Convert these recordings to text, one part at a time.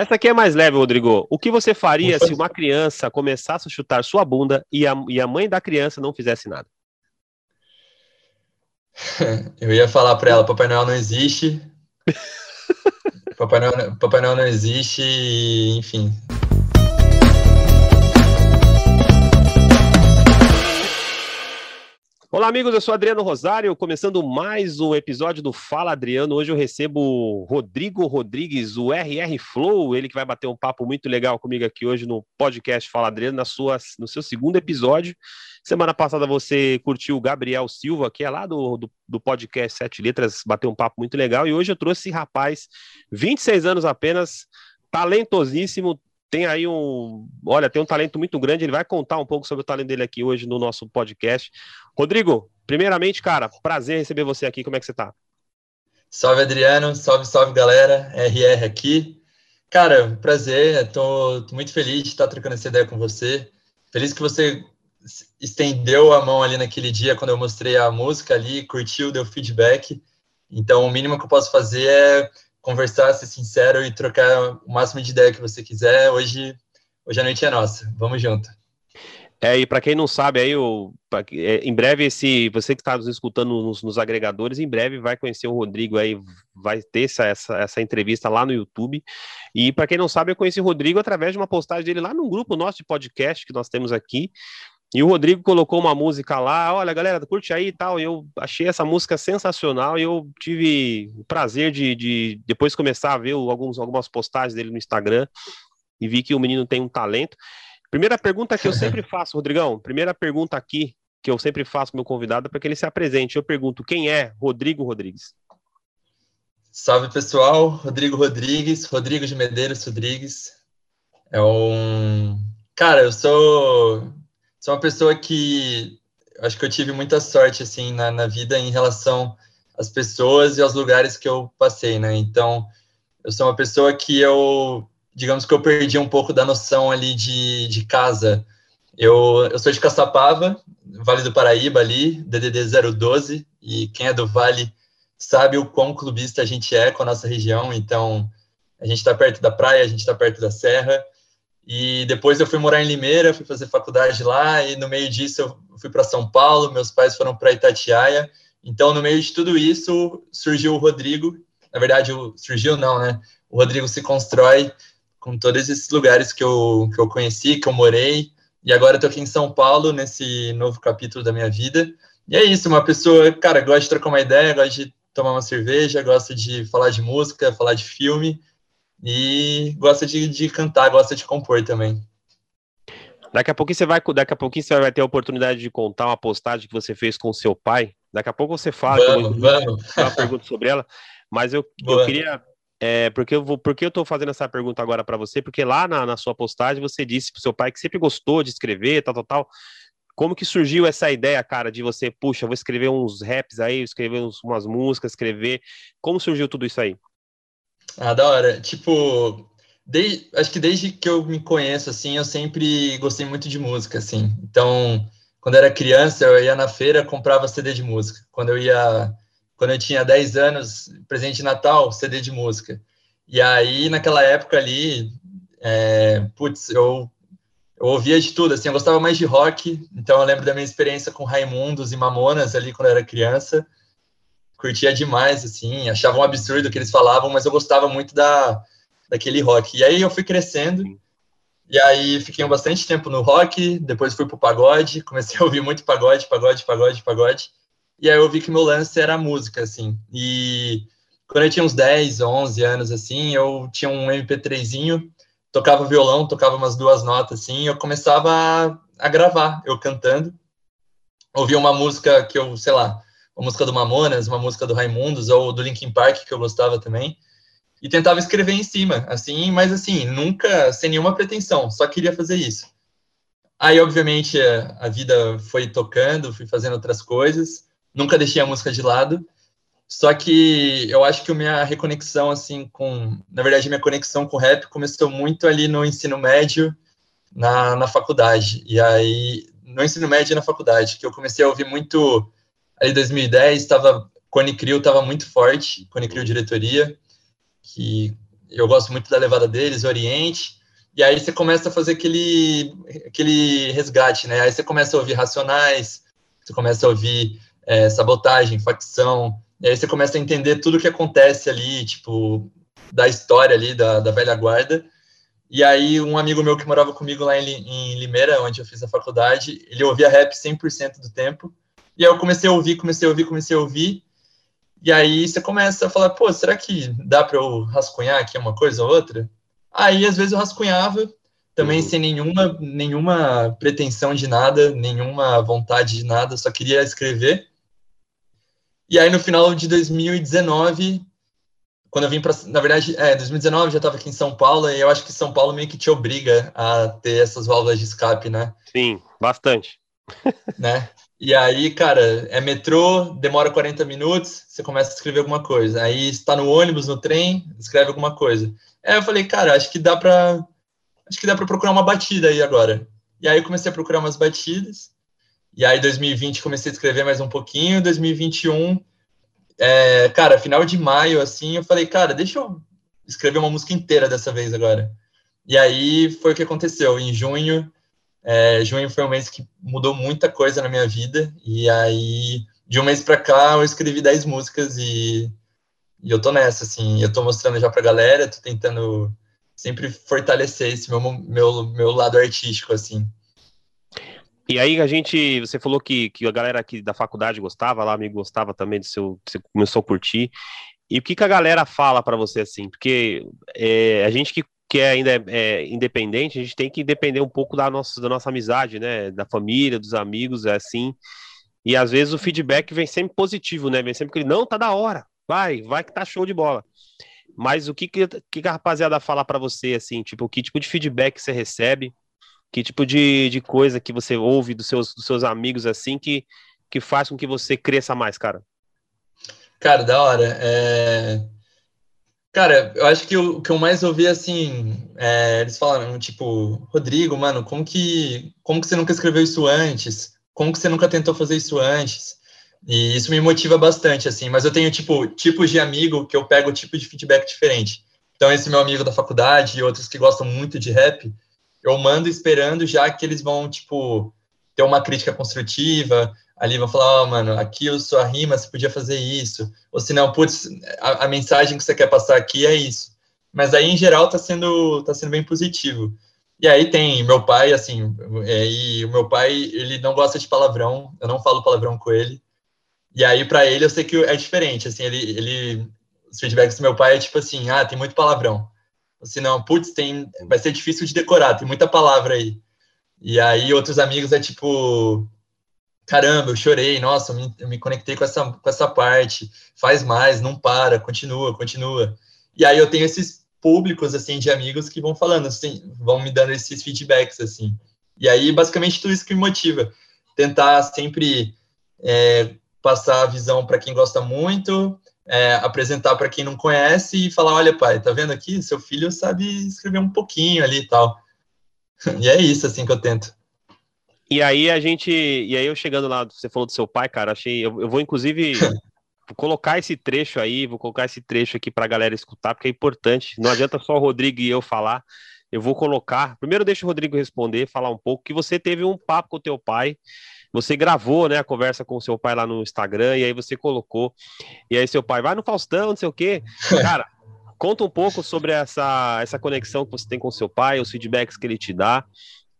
Essa aqui é mais leve, Rodrigo. O que você faria se uma criança começasse a chutar sua bunda e a, e a mãe da criança não fizesse nada? Eu ia falar para ela: Papai Noel não existe. Papai, Noel, Papai Noel não existe, enfim, Olá, amigos. Eu sou Adriano Rosário, começando mais um episódio do Fala Adriano. Hoje eu recebo Rodrigo Rodrigues, o RR Flow, ele que vai bater um papo muito legal comigo aqui hoje no podcast Fala Adriano, na sua, no seu segundo episódio. Semana passada você curtiu o Gabriel Silva, que é lá do, do, do podcast Sete Letras, bateu um papo muito legal. E hoje eu trouxe rapaz, 26 anos apenas, talentosíssimo, tem aí um, olha, tem um talento muito grande, ele vai contar um pouco sobre o talento dele aqui hoje no nosso podcast. Rodrigo, primeiramente, cara, prazer receber você aqui, como é que você tá? Salve, Adriano, salve, salve, galera, RR aqui. Cara, prazer, tô, tô muito feliz de estar trocando essa ideia com você, feliz que você estendeu a mão ali naquele dia quando eu mostrei a música ali, curtiu, deu feedback, então o mínimo que eu posso fazer é conversar, ser sincero e trocar o máximo de ideia que você quiser. Hoje, hoje a noite é nossa. Vamos junto. É, e para quem não sabe, aí o, é, em breve, esse você que está nos escutando nos, nos, agregadores, em breve vai conhecer o Rodrigo aí, vai ter essa, essa, essa entrevista lá no YouTube. E para quem não sabe, eu conheci o Rodrigo através de uma postagem dele lá no grupo nosso de podcast que nós temos aqui. E o Rodrigo colocou uma música lá, olha, galera, curte aí e tal. E eu achei essa música sensacional e eu tive o prazer de, de depois começar a ver alguns, algumas postagens dele no Instagram e vi que o menino tem um talento. Primeira pergunta que eu sempre faço, Rodrigão, primeira pergunta aqui que eu sempre faço com meu convidado é para que ele se apresente. Eu pergunto, quem é Rodrigo Rodrigues? Salve, pessoal. Rodrigo Rodrigues, Rodrigo de Medeiros Rodrigues. É um... Cara, eu sou sou uma pessoa que acho que eu tive muita sorte assim na, na vida em relação às pessoas e aos lugares que eu passei, né? Então, eu sou uma pessoa que eu, digamos que eu perdi um pouco da noção ali de, de casa. Eu, eu sou de Caçapava, Vale do Paraíba ali, DDD 012, e quem é do Vale sabe o quão clubista a gente é com a nossa região, então a gente está perto da praia, a gente está perto da serra, e depois eu fui morar em Limeira, fui fazer faculdade lá, e no meio disso eu fui para São Paulo, meus pais foram para Itatiaia. Então, no meio de tudo isso, surgiu o Rodrigo. Na verdade, surgiu não, né? O Rodrigo se constrói com todos esses lugares que eu, que eu conheci, que eu morei. E agora eu tô aqui em São Paulo, nesse novo capítulo da minha vida. E é isso, uma pessoa, cara, gosta de trocar uma ideia, gosta de tomar uma cerveja, gosta de falar de música, falar de filme e gosta de, de cantar, gosta de compor também. Daqui a pouquinho você vai, daqui a pouquinho você vai ter a oportunidade de contar uma postagem que você fez com seu pai. Daqui a pouco você fala, vamos, vamos. uma pergunta sobre ela. Mas eu, eu queria, é, porque eu vou, porque eu estou fazendo essa pergunta agora para você, porque lá na, na sua postagem você disse para seu pai que sempre gostou de escrever, tal, tal, tal. Como que surgiu essa ideia, cara, de você, puxa, vou escrever uns raps aí, escrever uns, umas músicas, escrever. Como surgiu tudo isso aí? Ah, da hora. Tipo, desde, acho que desde que eu me conheço, assim, eu sempre gostei muito de música, assim. Então, quando eu era criança, eu ia na feira, comprava CD de música. Quando eu ia, quando eu tinha 10 anos, presente de Natal, CD de música. E aí, naquela época ali, é, putz, eu, eu ouvia de tudo, assim, eu gostava mais de rock, então eu lembro da minha experiência com Raimundos e Mamonas ali quando eu era criança curtia demais, assim, achava um absurdo o que eles falavam, mas eu gostava muito da, daquele rock. E aí eu fui crescendo, e aí fiquei bastante tempo no rock, depois fui pro pagode, comecei a ouvir muito pagode, pagode, pagode, pagode, e aí eu vi que meu lance era música, assim, e quando eu tinha uns 10, 11 anos, assim, eu tinha um MP3zinho, tocava violão, tocava umas duas notas, assim, e eu começava a, a gravar, eu cantando, ouvia uma música que eu, sei lá, uma música do Mamonas, uma música do Raimundos ou do Linkin Park que eu gostava também e tentava escrever em cima, assim, mas assim, nunca sem nenhuma pretensão, só queria fazer isso. Aí, obviamente, a vida foi tocando, fui fazendo outras coisas, nunca deixei a música de lado, só que eu acho que a minha reconexão, assim, com. Na verdade, minha conexão com o rap começou muito ali no ensino médio, na, na faculdade. E aí, no ensino médio e na faculdade, que eu comecei a ouvir muito ali 2010 estava Cone Crew estava muito forte, Cone Crew diretoria, que eu gosto muito da levada deles, Oriente, e aí você começa a fazer aquele, aquele resgate, né? Aí você começa a ouvir Racionais, você começa a ouvir é, Sabotagem, Facção, e aí você começa a entender tudo o que acontece ali, tipo, da história ali da, da velha guarda. E aí um amigo meu que morava comigo lá em, em Limeira, onde eu fiz a faculdade, ele ouvia rap 100% do tempo. E aí eu comecei a ouvir, comecei a ouvir, comecei a ouvir. E aí você começa a falar, pô, será que dá para eu rascunhar aqui uma coisa ou outra? Aí às vezes eu rascunhava, também uhum. sem nenhuma, nenhuma pretensão de nada, nenhuma vontade de nada, só queria escrever. E aí no final de 2019, quando eu vim para, na verdade, é, 2019 já estava aqui em São Paulo e eu acho que São Paulo meio que te obriga a ter essas válvulas de escape, né? Sim, bastante. né? E aí, cara, é metrô, demora 40 minutos, você começa a escrever alguma coisa. Aí está no ônibus, no trem, escreve alguma coisa. Aí eu falei, cara, acho que dá para acho que dá para procurar uma batida aí agora. E aí eu comecei a procurar umas batidas. E aí 2020 comecei a escrever mais um pouquinho, 2021 é, cara, final de maio assim, eu falei, cara, deixa eu escrever uma música inteira dessa vez agora. E aí foi o que aconteceu. Em junho, é, junho foi um mês que mudou muita coisa na minha vida, e aí, de um mês para cá, eu escrevi 10 músicas e, e, eu tô nessa, assim, eu tô mostrando já pra galera, tô tentando sempre fortalecer esse meu, meu, meu lado artístico, assim. E aí a gente, você falou que, que a galera aqui da faculdade gostava, lá amigo gostava também do seu, você começou a curtir. E o que, que a galera fala para você assim? Porque é, a gente que que é ainda é, é, independente, a gente tem que depender um pouco da nossa, da nossa amizade, né? Da família, dos amigos, é assim. E às vezes o feedback vem sempre positivo, né? Vem sempre que não tá da hora, vai, vai que tá show de bola. Mas o que, que, que a rapaziada fala para você, assim, tipo, que tipo de feedback você recebe? Que tipo de, de coisa que você ouve dos seus, dos seus amigos, assim, que, que faz com que você cresça mais, cara? Cara, da hora. É Cara, eu acho que o que eu mais ouvi, assim, é, eles falaram, tipo, Rodrigo, mano, como que, como que você nunca escreveu isso antes? Como que você nunca tentou fazer isso antes? E isso me motiva bastante, assim, mas eu tenho, tipo, tipos de amigo que eu pego tipo de feedback diferente. Então, esse meu amigo da faculdade e outros que gostam muito de rap, eu mando esperando já que eles vão, tipo, ter uma crítica construtiva, ali vão falar, oh, mano, aqui a sua rima, você podia fazer isso. Ou se não, putz, a, a, mensagem que você quer passar aqui é isso. Mas aí, em geral, tá sendo, tá sendo bem positivo. E aí tem meu pai, assim, é, e o meu pai, ele não gosta de palavrão, eu não falo palavrão com ele. E aí, para ele, eu sei que é diferente, assim, ele, ele, os feedbacks do meu pai é tipo assim, ah, tem muito palavrão. Ou se não, putz, tem, vai ser difícil de decorar, tem muita palavra aí. E aí, outros amigos é tipo, caramba, eu chorei, nossa, eu me, eu me, conectei com essa, com essa parte, faz mais, não para, continua, continua. E aí eu tenho esses públicos, assim, de amigos que vão falando, assim, vão me dando esses feedbacks, assim. E aí, basicamente, tudo isso que me motiva. Tentar sempre é, passar a visão para quem gosta muito, é, apresentar para quem não conhece e falar, olha, pai, tá vendo aqui? Seu filho sabe escrever um pouquinho ali e tal. E é isso, assim, que eu tento. E aí a gente. E aí eu chegando lá, você falou do seu pai, cara, achei. Eu, eu vou, inclusive. vou colocar esse trecho aí, vou colocar esse trecho aqui pra galera escutar, porque é importante. Não adianta só o Rodrigo e eu falar. Eu vou colocar. Primeiro deixa o Rodrigo responder, falar um pouco, que você teve um papo com o teu pai. Você gravou, né, a conversa com o seu pai lá no Instagram, e aí você colocou. E aí seu pai, vai no Faustão, não sei o quê. Cara, conta um pouco sobre essa, essa conexão que você tem com o seu pai, os feedbacks que ele te dá.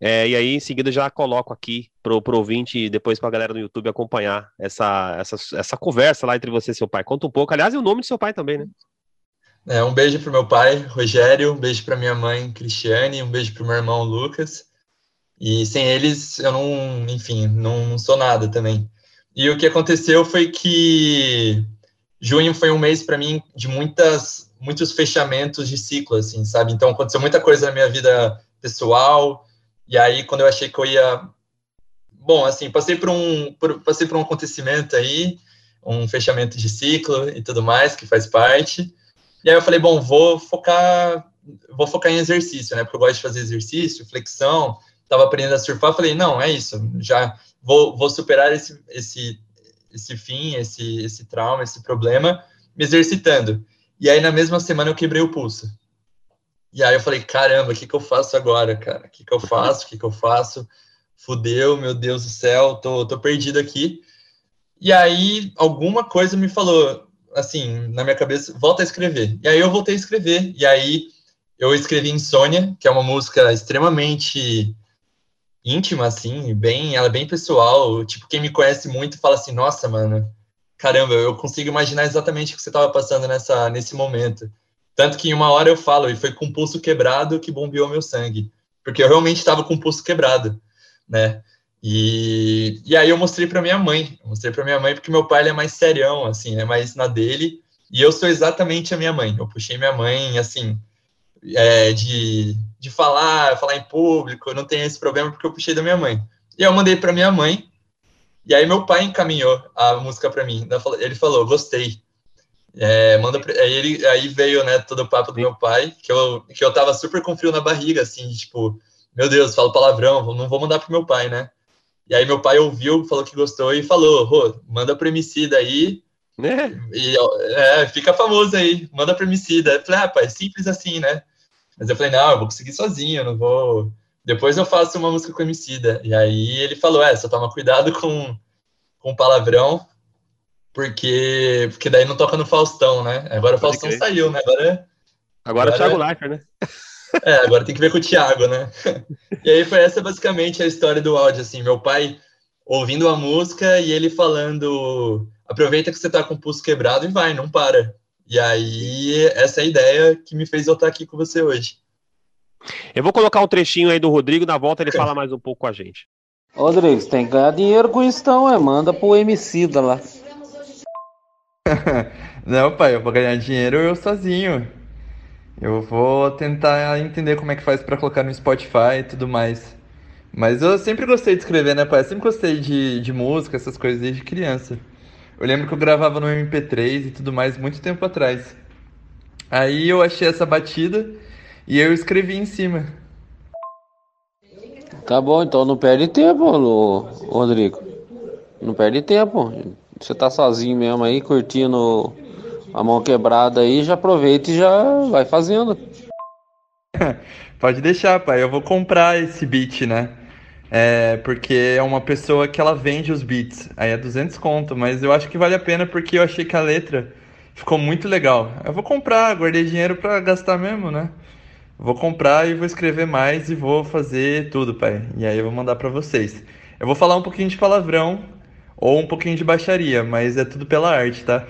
É, e aí, em seguida, já coloco aqui pro, pro ouvinte e depois para a galera no YouTube acompanhar essa, essa, essa conversa lá entre você e seu pai. Conta um pouco. Aliás, e o nome do seu pai também, né? É, um beijo pro meu pai, Rogério, um beijo para minha mãe, Cristiane, um beijo pro meu irmão, Lucas. E sem eles, eu não, enfim, não, não sou nada também. E o que aconteceu foi que junho foi um mês para mim de muitas, muitos fechamentos de ciclo, assim, sabe? Então aconteceu muita coisa na minha vida pessoal, e aí, quando eu achei que eu ia. Bom, assim, passei por um, por, passei por um acontecimento aí, um fechamento de ciclo e tudo mais, que faz parte. E aí eu falei, bom, vou focar, vou focar em exercício, né? Porque eu gosto de fazer exercício, flexão, estava aprendendo a surfar, falei, não, é isso, já vou, vou superar esse, esse, esse fim, esse, esse trauma, esse problema, me exercitando. E aí, na mesma semana, eu quebrei o pulso. E aí eu falei, caramba, o que, que eu faço agora, cara? O que, que eu faço? O que, que eu faço? Fudeu, meu Deus do céu, tô, tô perdido aqui. E aí alguma coisa me falou, assim, na minha cabeça, volta a escrever. E aí eu voltei a escrever. E aí eu escrevi Insônia, que é uma música extremamente íntima, assim, bem, ela é bem pessoal. Tipo, quem me conhece muito fala assim, nossa, mano, caramba, eu consigo imaginar exatamente o que você estava passando nessa, nesse momento. Tanto que em uma hora eu falo, e foi com o pulso quebrado que bombeou meu sangue. Porque eu realmente estava com o pulso quebrado, né? E, e aí eu mostrei para minha mãe. Eu mostrei para minha mãe porque meu pai é mais serião, assim, é mais na dele. E eu sou exatamente a minha mãe. Eu puxei minha mãe, assim, é, de, de falar, falar em público, não tem esse problema porque eu puxei da minha mãe. E eu mandei para minha mãe, e aí meu pai encaminhou a música para mim. Ele falou, gostei. É, manda pra... aí, ele, aí veio, né, todo o papo do meu pai, que eu, que eu tava super com frio na barriga, assim, tipo, meu Deus, falo palavrão, não vou mandar pro meu pai, né? E aí meu pai ouviu, falou que gostou e falou, Rô, manda pro MC daí, né? E, é, fica famoso aí, manda pro MC. Daí eu falei, ah, pai, simples assim, né? Mas eu falei, não, eu vou conseguir sozinho, não vou. Depois eu faço uma música com Emicida. E aí ele falou, é, só toma cuidado com, com palavrão, porque, porque daí não toca no Faustão, né? Agora o Faustão crer. saiu, né? Agora, agora, agora é o Thiago Leifert, né? É, agora tem que ver com o Thiago, né? E aí foi essa basicamente a história do áudio, assim, meu pai ouvindo a música e ele falando, aproveita que você tá com o pulso quebrado e vai, não para. E aí, essa é a ideia que me fez eu estar aqui com você hoje. Eu vou colocar um trechinho aí do Rodrigo, na volta ele fala mais um pouco com a gente. Rodrigo, você tem que ganhar dinheiro com isso então, é? Manda pro MC da lá. Não, pai, eu vou ganhar dinheiro eu sozinho. Eu vou tentar entender como é que faz para colocar no Spotify e tudo mais. Mas eu sempre gostei de escrever, né, pai? Eu sempre gostei de, de música, essas coisas desde criança. Eu lembro que eu gravava no MP3 e tudo mais muito tempo atrás. Aí eu achei essa batida e eu escrevi em cima. Tá bom, então não perde tempo, Rodrigo. Não perde tempo. Você tá sozinho mesmo aí, curtindo a mão quebrada aí, já aproveita e já vai fazendo. Pode deixar, pai. Eu vou comprar esse beat, né? É, porque é uma pessoa que ela vende os beats. Aí é 200 conto, mas eu acho que vale a pena porque eu achei que a letra ficou muito legal. Eu vou comprar, guardei dinheiro para gastar mesmo, né? Vou comprar e vou escrever mais e vou fazer tudo, pai. E aí eu vou mandar para vocês. Eu vou falar um pouquinho de palavrão ou um pouquinho de baixaria, mas é tudo pela arte, tá?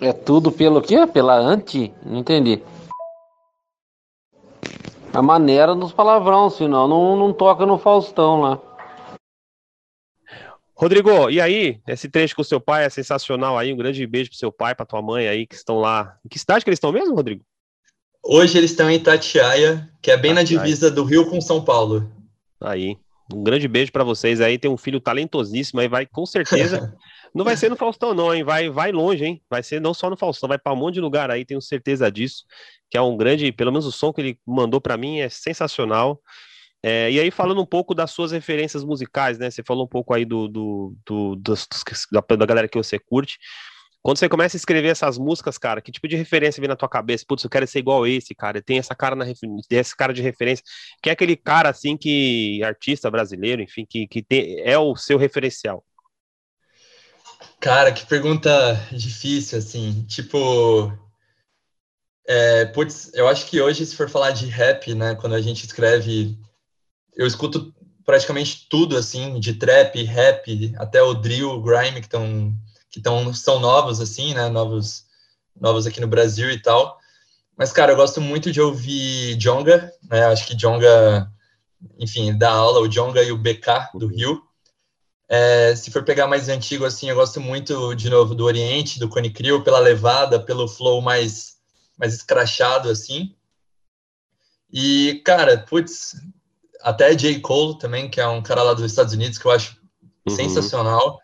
é tudo pelo quê? Pela anti? Não entendi a maneira dos palavrão, senão não, não toca no Faustão lá. Rodrigo, e aí? Esse trecho com o seu pai é sensacional aí. Um grande beijo pro seu pai, pra tua mãe aí, que estão lá. Em que cidade que eles estão mesmo, Rodrigo? Hoje eles estão em Itatiaia, que é bem Itatiaia. na divisa do Rio com São Paulo. Aí. Um grande beijo para vocês aí. Tem um filho talentosíssimo aí, vai com certeza. não vai ser no Faustão, não, hein? Vai, vai longe, hein? Vai ser não só no Faustão, vai para um monte de lugar aí, tenho certeza disso que é um grande, pelo menos o som que ele mandou para mim é sensacional. É, e aí, falando um pouco das suas referências musicais, né? Você falou um pouco aí do, do, do dos, da, da galera que você curte. Quando você começa a escrever essas músicas, cara, que tipo de referência vem na tua cabeça? Putz, eu quero ser igual a esse, cara. Tem essa cara na esse cara de referência, que é aquele cara assim que artista brasileiro, enfim, que, que tem, é o seu referencial. Cara, que pergunta difícil, assim. Tipo, é, putz, eu acho que hoje, se for falar de rap, né, quando a gente escreve, eu escuto praticamente tudo, assim, de trap, rap, até o drill, grime, que estão que tão, são novos, assim, né, novos, novos aqui no Brasil e tal. Mas, cara, eu gosto muito de ouvir Jonga, né, acho que Jonga, enfim, dá aula, o Jonga e o BK do Rio. É, se for pegar mais antigo, assim, eu gosto muito, de novo, do Oriente, do Cone Crew, pela levada, pelo flow mais mais escrachado assim. E, cara, putz, até J. Cole também, que é um cara lá dos Estados Unidos que eu acho uhum. sensacional.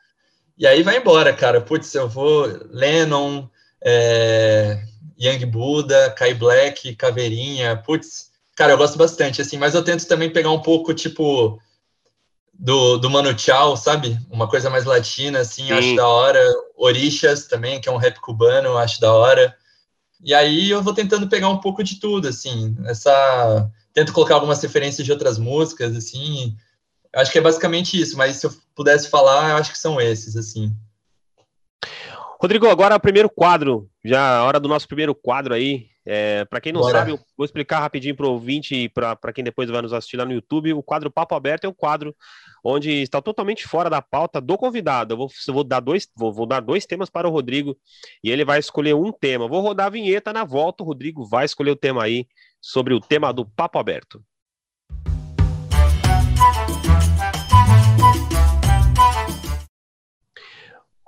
E aí vai embora, cara. Putz, eu vou Lennon, é, Young Buddha, Kai Black, Caveirinha, putz. Cara, eu gosto bastante, assim, mas eu tento também pegar um pouco, tipo, do, do Mano Chao, sabe? Uma coisa mais latina, assim, Sim. acho da hora. Orixas também, que é um rap cubano, acho da hora. E aí eu vou tentando pegar um pouco de tudo, assim, essa tento colocar algumas referências de outras músicas, assim. Acho que é basicamente isso, mas se eu pudesse falar, eu acho que são esses, assim. Rodrigo, agora o primeiro quadro, já a hora do nosso primeiro quadro aí. É, para quem não Bora. sabe, eu vou explicar rapidinho para o ouvinte e para quem depois vai nos assistir lá no YouTube. O quadro Papo Aberto é um quadro onde está totalmente fora da pauta do convidado. Eu vou, vou dar, dois, vou, vou, dar dois temas para o Rodrigo e ele vai escolher um tema. Vou rodar a vinheta na volta, o Rodrigo vai escolher o tema aí sobre o tema do Papo Aberto.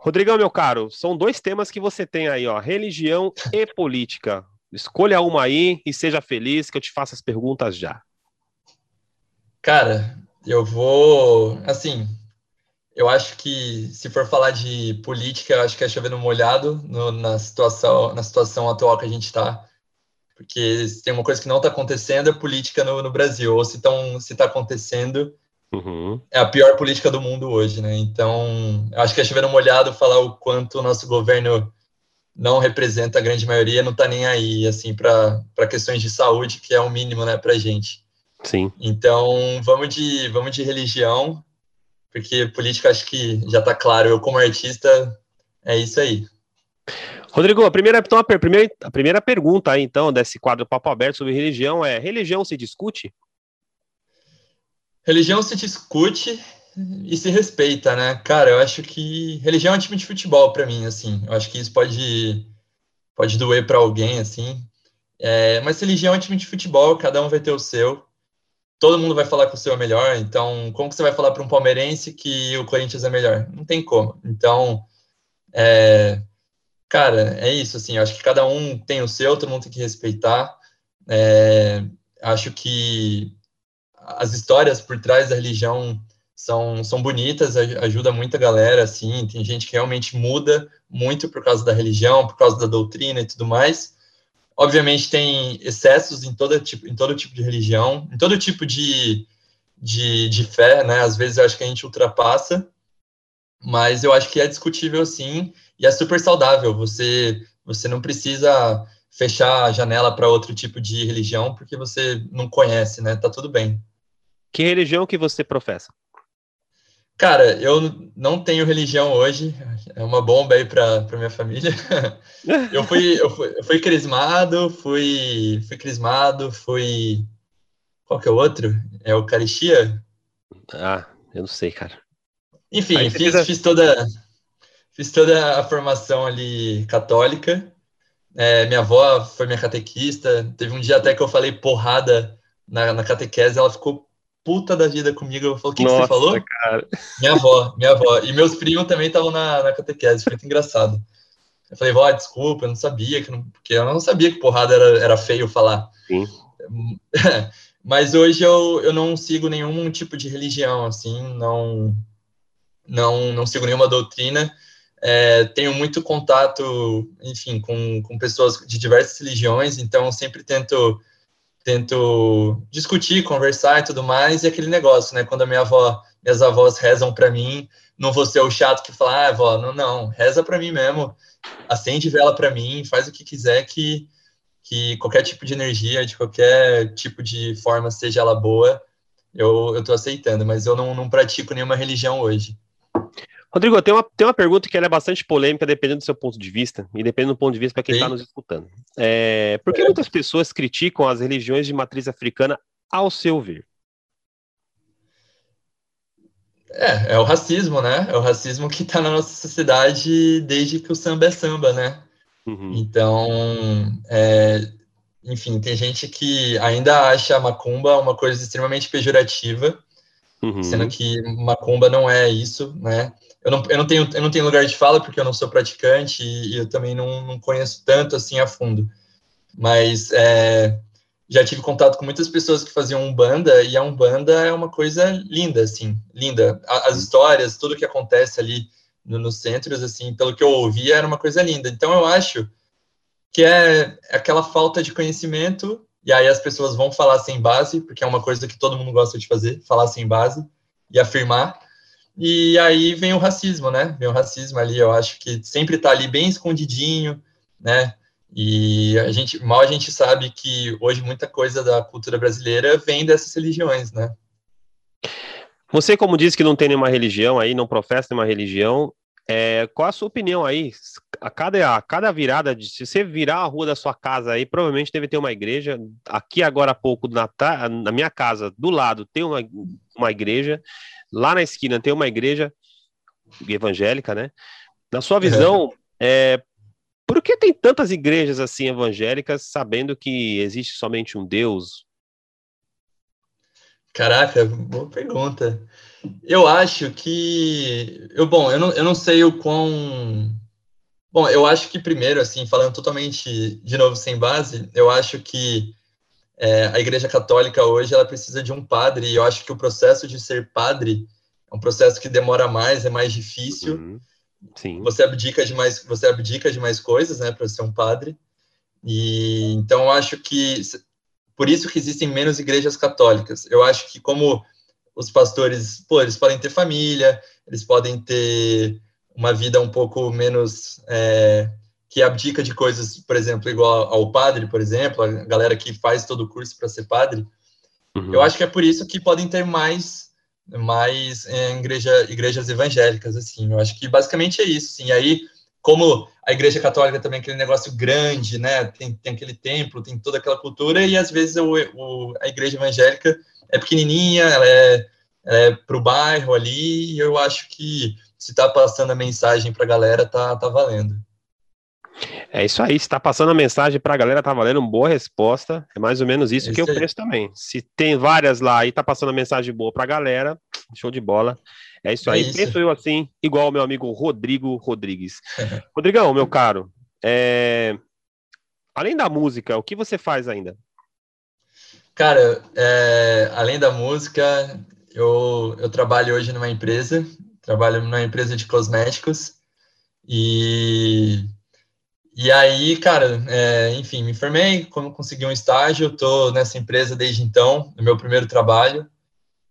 Rodrigão, meu caro, são dois temas que você tem aí, ó, religião e política. Escolha uma aí e seja feliz que eu te faça as perguntas já. Cara, eu vou, assim, eu acho que se for falar de política, eu acho que é chovendo molhado no, na situação, na situação atual que a gente está, porque se tem uma coisa que não está acontecendo é política no, no Brasil, ou se está se tá acontecendo Uhum. É a pior política do mundo hoje, né? Então, acho que é chover molhado falar o quanto o nosso governo não representa a grande maioria, não está nem aí, assim, para questões de saúde, que é o mínimo, né, para gente. Sim. Então, vamos de, vamos de religião, porque política acho que já está claro. Eu, como artista, é isso aí. Rodrigo, a primeira, então, a, primeira, a primeira pergunta aí, então, desse quadro Papo Aberto sobre religião é: religião se discute? Religião se discute e se respeita, né? Cara, eu acho que religião é um time de futebol para mim, assim. Eu acho que isso pode pode doer para alguém, assim. É, mas religião é um time de futebol, cada um vai ter o seu. Todo mundo vai falar que o seu é melhor. Então, como que você vai falar para um palmeirense que o Corinthians é melhor? Não tem como. Então, é, cara, é isso, assim. Eu acho que cada um tem o seu, todo mundo tem que respeitar. É, acho que as histórias por trás da religião são, são bonitas, ajuda muita galera, assim, tem gente que realmente muda muito por causa da religião, por causa da doutrina e tudo mais. Obviamente tem excessos em, todo tipo, em todo tipo de religião, em todo tipo de, de, de fé, né? Às vezes eu acho que a gente ultrapassa, mas eu acho que é discutível sim, e é super saudável. Você, você não precisa fechar a janela para outro tipo de religião porque você não conhece, né? Tá tudo bem. Que religião que você professa? Cara, eu não tenho religião hoje, é uma bomba aí para minha família. eu, fui, eu, fui, eu fui crismado, fui, fui crismado, fui. Qual que é o outro? É Eucaristia? Ah, eu não sei, cara. Enfim, fiz, fiz, toda, fiz toda a formação ali católica. É, minha avó foi minha catequista. Teve um dia até que eu falei porrada na, na catequese, ela ficou puta da vida comigo. Eu falei, o que, Nossa, que você falou? Cara. Minha avó, minha avó. E meus primos também estavam na, na catequese, foi muito engraçado. Eu falei, vó, desculpa, eu não sabia, que não, porque eu não sabia que porrada era, era feio falar. Sim. Mas hoje eu, eu não sigo nenhum tipo de religião, assim, não, não, não sigo nenhuma doutrina. É, tenho muito contato, enfim, com, com pessoas de diversas religiões, então sempre tento tento discutir, conversar e tudo mais, e aquele negócio, né? Quando a minha avó, minhas avós rezam para mim, não vou ser o chato que fala, ah, avó, não, não, reza para mim mesmo, acende vela para mim, faz o que quiser que, que qualquer tipo de energia, de qualquer tipo de forma, seja ela boa, eu, eu tô aceitando, mas eu não, não pratico nenhuma religião hoje. Rodrigo, tem uma, tem uma pergunta que é bastante polêmica, dependendo do seu ponto de vista, e dependendo do ponto de vista para quem está nos escutando. É, por que é. muitas pessoas criticam as religiões de matriz africana ao seu ver? É, é o racismo, né? É o racismo que está na nossa sociedade desde que o samba é samba, né? Uhum. Então, é, enfim, tem gente que ainda acha a macumba uma coisa extremamente pejorativa, uhum. sendo que macumba não é isso, né? Eu não, eu não, tenho, eu não tenho lugar de fala porque eu não sou praticante e, e eu também não, não, conheço tanto assim a fundo. Mas é, já tive contato com muitas pessoas que faziam Umbanda e a Umbanda é uma coisa linda, assim, linda. As histórias, tudo que acontece ali no, nos centros, assim, pelo que eu ouvi, era uma coisa linda. Então eu acho que é aquela falta de conhecimento e aí as pessoas vão falar sem base, porque é uma coisa que todo mundo gosta de fazer, falar sem base e afirmar. E aí vem o racismo, né? Vem o racismo ali, eu acho que sempre está ali bem escondidinho, né? E a gente, mal a gente sabe que hoje muita coisa da cultura brasileira vem dessas religiões, né? Você, como disse que não tem nenhuma religião aí, não professa nenhuma religião, é, qual a sua opinião aí? A cada, a cada virada, de, se você virar a rua da sua casa aí, provavelmente deve ter uma igreja. Aqui, agora há pouco, na, na minha casa, do lado, tem uma, uma igreja. Lá na esquina tem uma igreja evangélica, né? Na sua visão, é, por que tem tantas igrejas assim evangélicas, sabendo que existe somente um Deus? Caraca, boa pergunta. Eu acho que. Eu, bom, eu não, eu não sei o quão. Bom, eu acho que primeiro, assim, falando totalmente de novo sem base, eu acho que é, a Igreja Católica hoje ela precisa de um padre, e eu acho que o processo de ser padre é um processo que demora mais, é mais difícil. Uhum. Sim. Você abdica de mais, você abdica de mais coisas, né, para ser um padre. E então eu acho que por isso que existem menos igrejas católicas. Eu acho que como os pastores, pô, eles podem ter família, eles podem ter uma vida um pouco menos é, que abdica de coisas, por exemplo, igual ao padre, por exemplo, a galera que faz todo o curso para ser padre. Uhum. Eu acho que é por isso que podem ter mais mais é, igreja, igrejas evangélicas, assim. Eu acho que basicamente é isso, sim. Aí, como a igreja católica também é aquele negócio grande, né? Tem, tem aquele templo, tem toda aquela cultura, e às vezes o, o a igreja evangélica é pequenininha, ela é, ela é para o bairro ali, e eu acho que se está passando a mensagem para a galera, tá, tá valendo. É isso aí, se está passando a mensagem para a galera, tá valendo uma boa resposta. É mais ou menos isso, é que eu penso também. Se tem várias lá e tá passando a mensagem boa para a galera, show de bola. É isso é aí. Isso. Penso eu assim, igual o meu amigo Rodrigo Rodrigues. Rodrigão, meu caro, é... além da música, o que você faz ainda? Cara, é, além da música, eu, eu trabalho hoje numa empresa, trabalho numa empresa de cosméticos e e aí, cara, é, enfim, me formei, como consegui um estágio, estou nessa empresa desde então, no meu primeiro trabalho.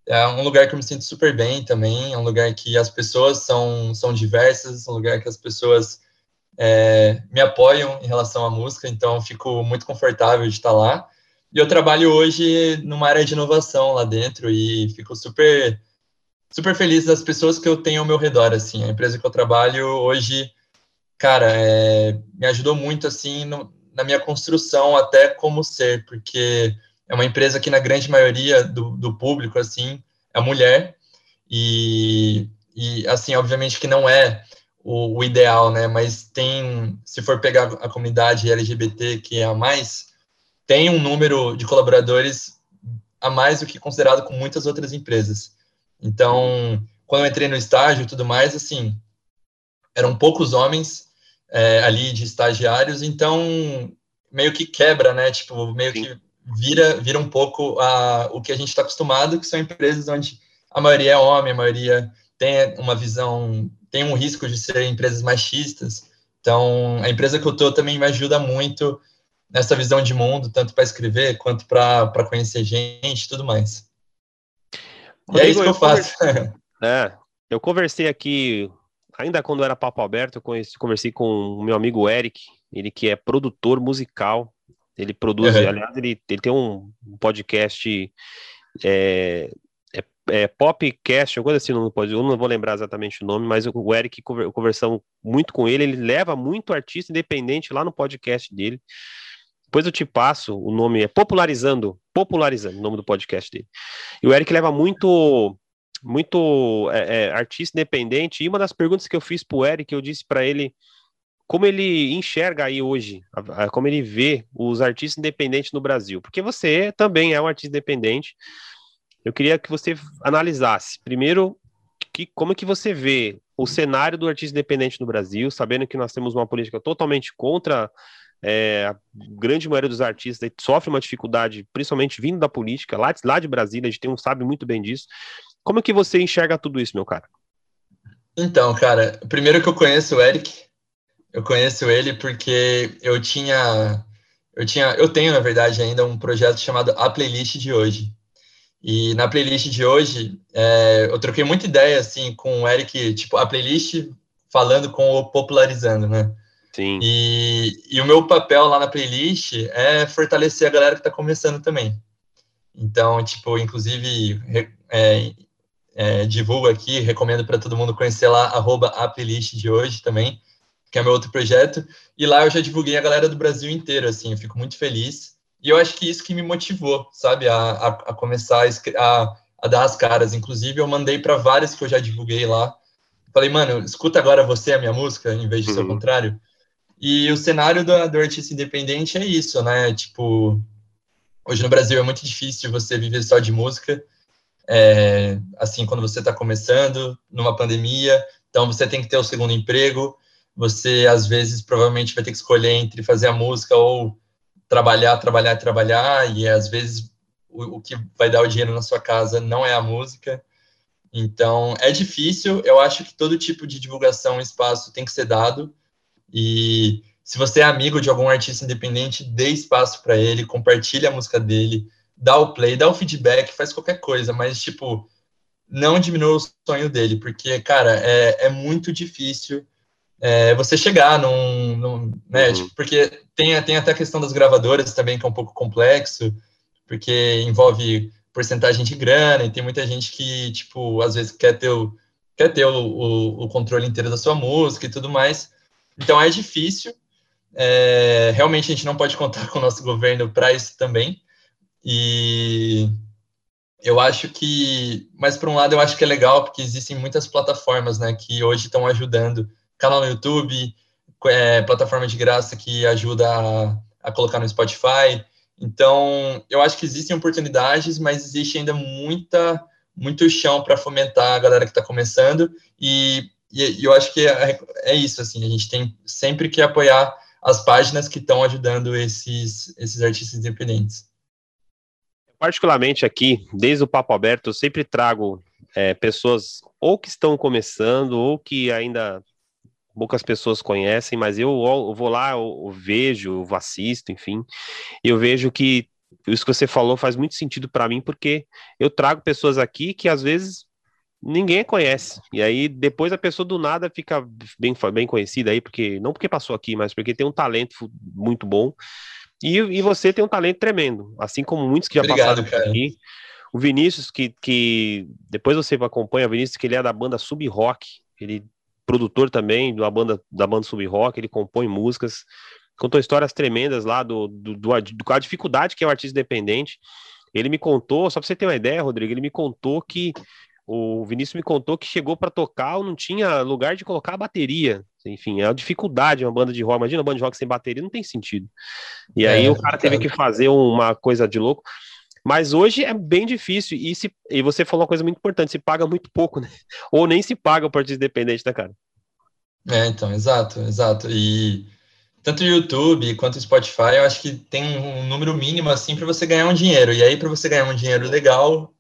É um lugar que eu me sinto super bem também, é um lugar que as pessoas são, são diversas, é um lugar que as pessoas é, me apoiam em relação à música, então fico muito confortável de estar lá. E eu trabalho hoje numa área de inovação lá dentro e fico super super feliz das pessoas que eu tenho ao meu redor, assim. A empresa que eu trabalho hoje, cara, é, me ajudou muito, assim, no, na minha construção até como ser, porque é uma empresa que na grande maioria do, do público, assim, é mulher e, e, assim, obviamente que não é o, o ideal, né, mas tem, se for pegar a comunidade LGBT que é a mais, tem um número de colaboradores a mais do que considerado com muitas outras empresas. Então, quando eu entrei no estágio e tudo mais, assim, eram poucos homens é, ali de estagiários, então meio que quebra, né? Tipo, meio Sim. que vira, vira um pouco a, o que a gente está acostumado, que são empresas onde a maioria é homem, a maioria tem uma visão, tem um risco de ser empresas machistas. Então, a empresa que eu estou também me ajuda muito nessa visão de mundo, tanto para escrever quanto para conhecer gente e tudo mais. Rodrigo, e é isso que eu, eu faço. Conversei, é, eu conversei aqui, ainda quando era papo aberto, eu conheci, conversei com o meu amigo Eric, ele que é produtor musical, ele produz, uhum. aliás, ele, ele tem um podcast é, é, é Popcast, uma coisa assim, não pode, eu não vou lembrar exatamente o nome, mas o, o Eric, conversamos muito com ele, ele leva muito artista independente lá no podcast dele, depois eu te passo, o nome é Popularizando, Popularizando, o nome do podcast dele. E o Eric leva muito muito é, é, artista independente, e uma das perguntas que eu fiz pro Eric, eu disse para ele como ele enxerga aí hoje, como ele vê os artistas independentes no Brasil, porque você também é um artista independente. Eu queria que você analisasse, primeiro, que, como é que você vê o cenário do artista independente no Brasil, sabendo que nós temos uma política totalmente contra é, a grande maioria dos artistas sofre uma dificuldade, principalmente vindo da política, lá, lá de Brasília, a gente tem um, sabe muito bem disso. Como é que você enxerga tudo isso, meu cara? Então, cara, primeiro que eu conheço o Eric, eu conheço ele porque eu tinha, eu tinha, eu tenho na verdade ainda um projeto chamado A Playlist de hoje. E na playlist de hoje, é, eu troquei muita ideia assim com o Eric, tipo a playlist falando com o popularizando, né? Sim. E, e o meu papel lá na playlist é fortalecer a galera que está começando também. Então, tipo, inclusive, é, é, divulgo aqui, recomendo para todo mundo conhecer lá, arroba a playlist de hoje também, que é meu outro projeto. E lá eu já divulguei a galera do Brasil inteiro, assim, eu fico muito feliz. E eu acho que isso que me motivou, sabe, a, a, a começar a, a, a, dar as caras. Inclusive, eu mandei para vários que eu já divulguei lá. Falei, mano, escuta agora você a minha música, em vez de ser uhum. contrário. E o cenário do, do artista independente é isso, né? Tipo, hoje no Brasil é muito difícil você viver só de música. É, assim, quando você está começando, numa pandemia, então você tem que ter o segundo emprego, você às vezes provavelmente vai ter que escolher entre fazer a música ou trabalhar, trabalhar, trabalhar, e às vezes o, o que vai dar o dinheiro na sua casa não é a música. Então, é difícil, eu acho que todo tipo de divulgação, espaço tem que ser dado, e se você é amigo de algum artista independente, dê espaço para ele, compartilhe a música dele, dá o play, dá o feedback, faz qualquer coisa, mas, tipo, não diminua o sonho dele, porque, cara, é, é muito difícil é, você chegar num, num né, uhum. tipo, porque tem, tem até a questão das gravadoras também, que é um pouco complexo, porque envolve porcentagem de grana, e tem muita gente que, tipo, às vezes quer ter o, quer ter o, o, o controle inteiro da sua música e tudo mais, então é difícil, é, realmente a gente não pode contar com o nosso governo para isso também, e eu acho que, mas por um lado eu acho que é legal, porque existem muitas plataformas, né, que hoje estão ajudando canal no YouTube, é, plataforma de graça que ajuda a, a colocar no Spotify. Então, eu acho que existem oportunidades, mas existe ainda muita, muito chão para fomentar a galera que está começando. E, e, eu acho que é, é, isso, assim, a gente tem sempre que apoiar as páginas que estão ajudando esses, esses artistas independentes. Particularmente aqui, desde o Papo Aberto, eu sempre trago é, pessoas ou que estão começando ou que ainda poucas pessoas conhecem, mas eu, eu vou lá, eu, eu vejo, eu assisto, enfim, e eu vejo que isso que você falou faz muito sentido para mim, porque eu trago pessoas aqui que às vezes ninguém conhece. E aí depois a pessoa do nada fica bem, bem conhecida aí, porque não porque passou aqui, mas porque tem um talento muito bom. E, e você tem um talento tremendo, assim como muitos que já Obrigado, passaram por aqui. O Vinícius, que, que depois você acompanha, o Vinícius, que ele é da banda Sub Rock, ele produtor também da banda da banda Sub Rock, ele compõe músicas, contou histórias tremendas lá do, do, do, do a dificuldade que é o artista independente. Ele me contou, só para você ter uma ideia, Rodrigo, ele me contou que o Vinícius me contou que chegou para tocar, não tinha lugar de colocar a bateria. Enfim, é a dificuldade uma banda de rock. Imagina uma banda de rock sem bateria, não tem sentido. E aí é, o cara teve que fazer uma coisa de louco. Mas hoje é bem difícil. E, se, e você falou uma coisa muito importante: se paga muito pouco, né? Ou nem se paga o partido independente, né, cara? É, então, exato, exato. E tanto o YouTube quanto o Spotify, eu acho que tem um número mínimo assim para você ganhar um dinheiro. E aí, para você ganhar um dinheiro legal,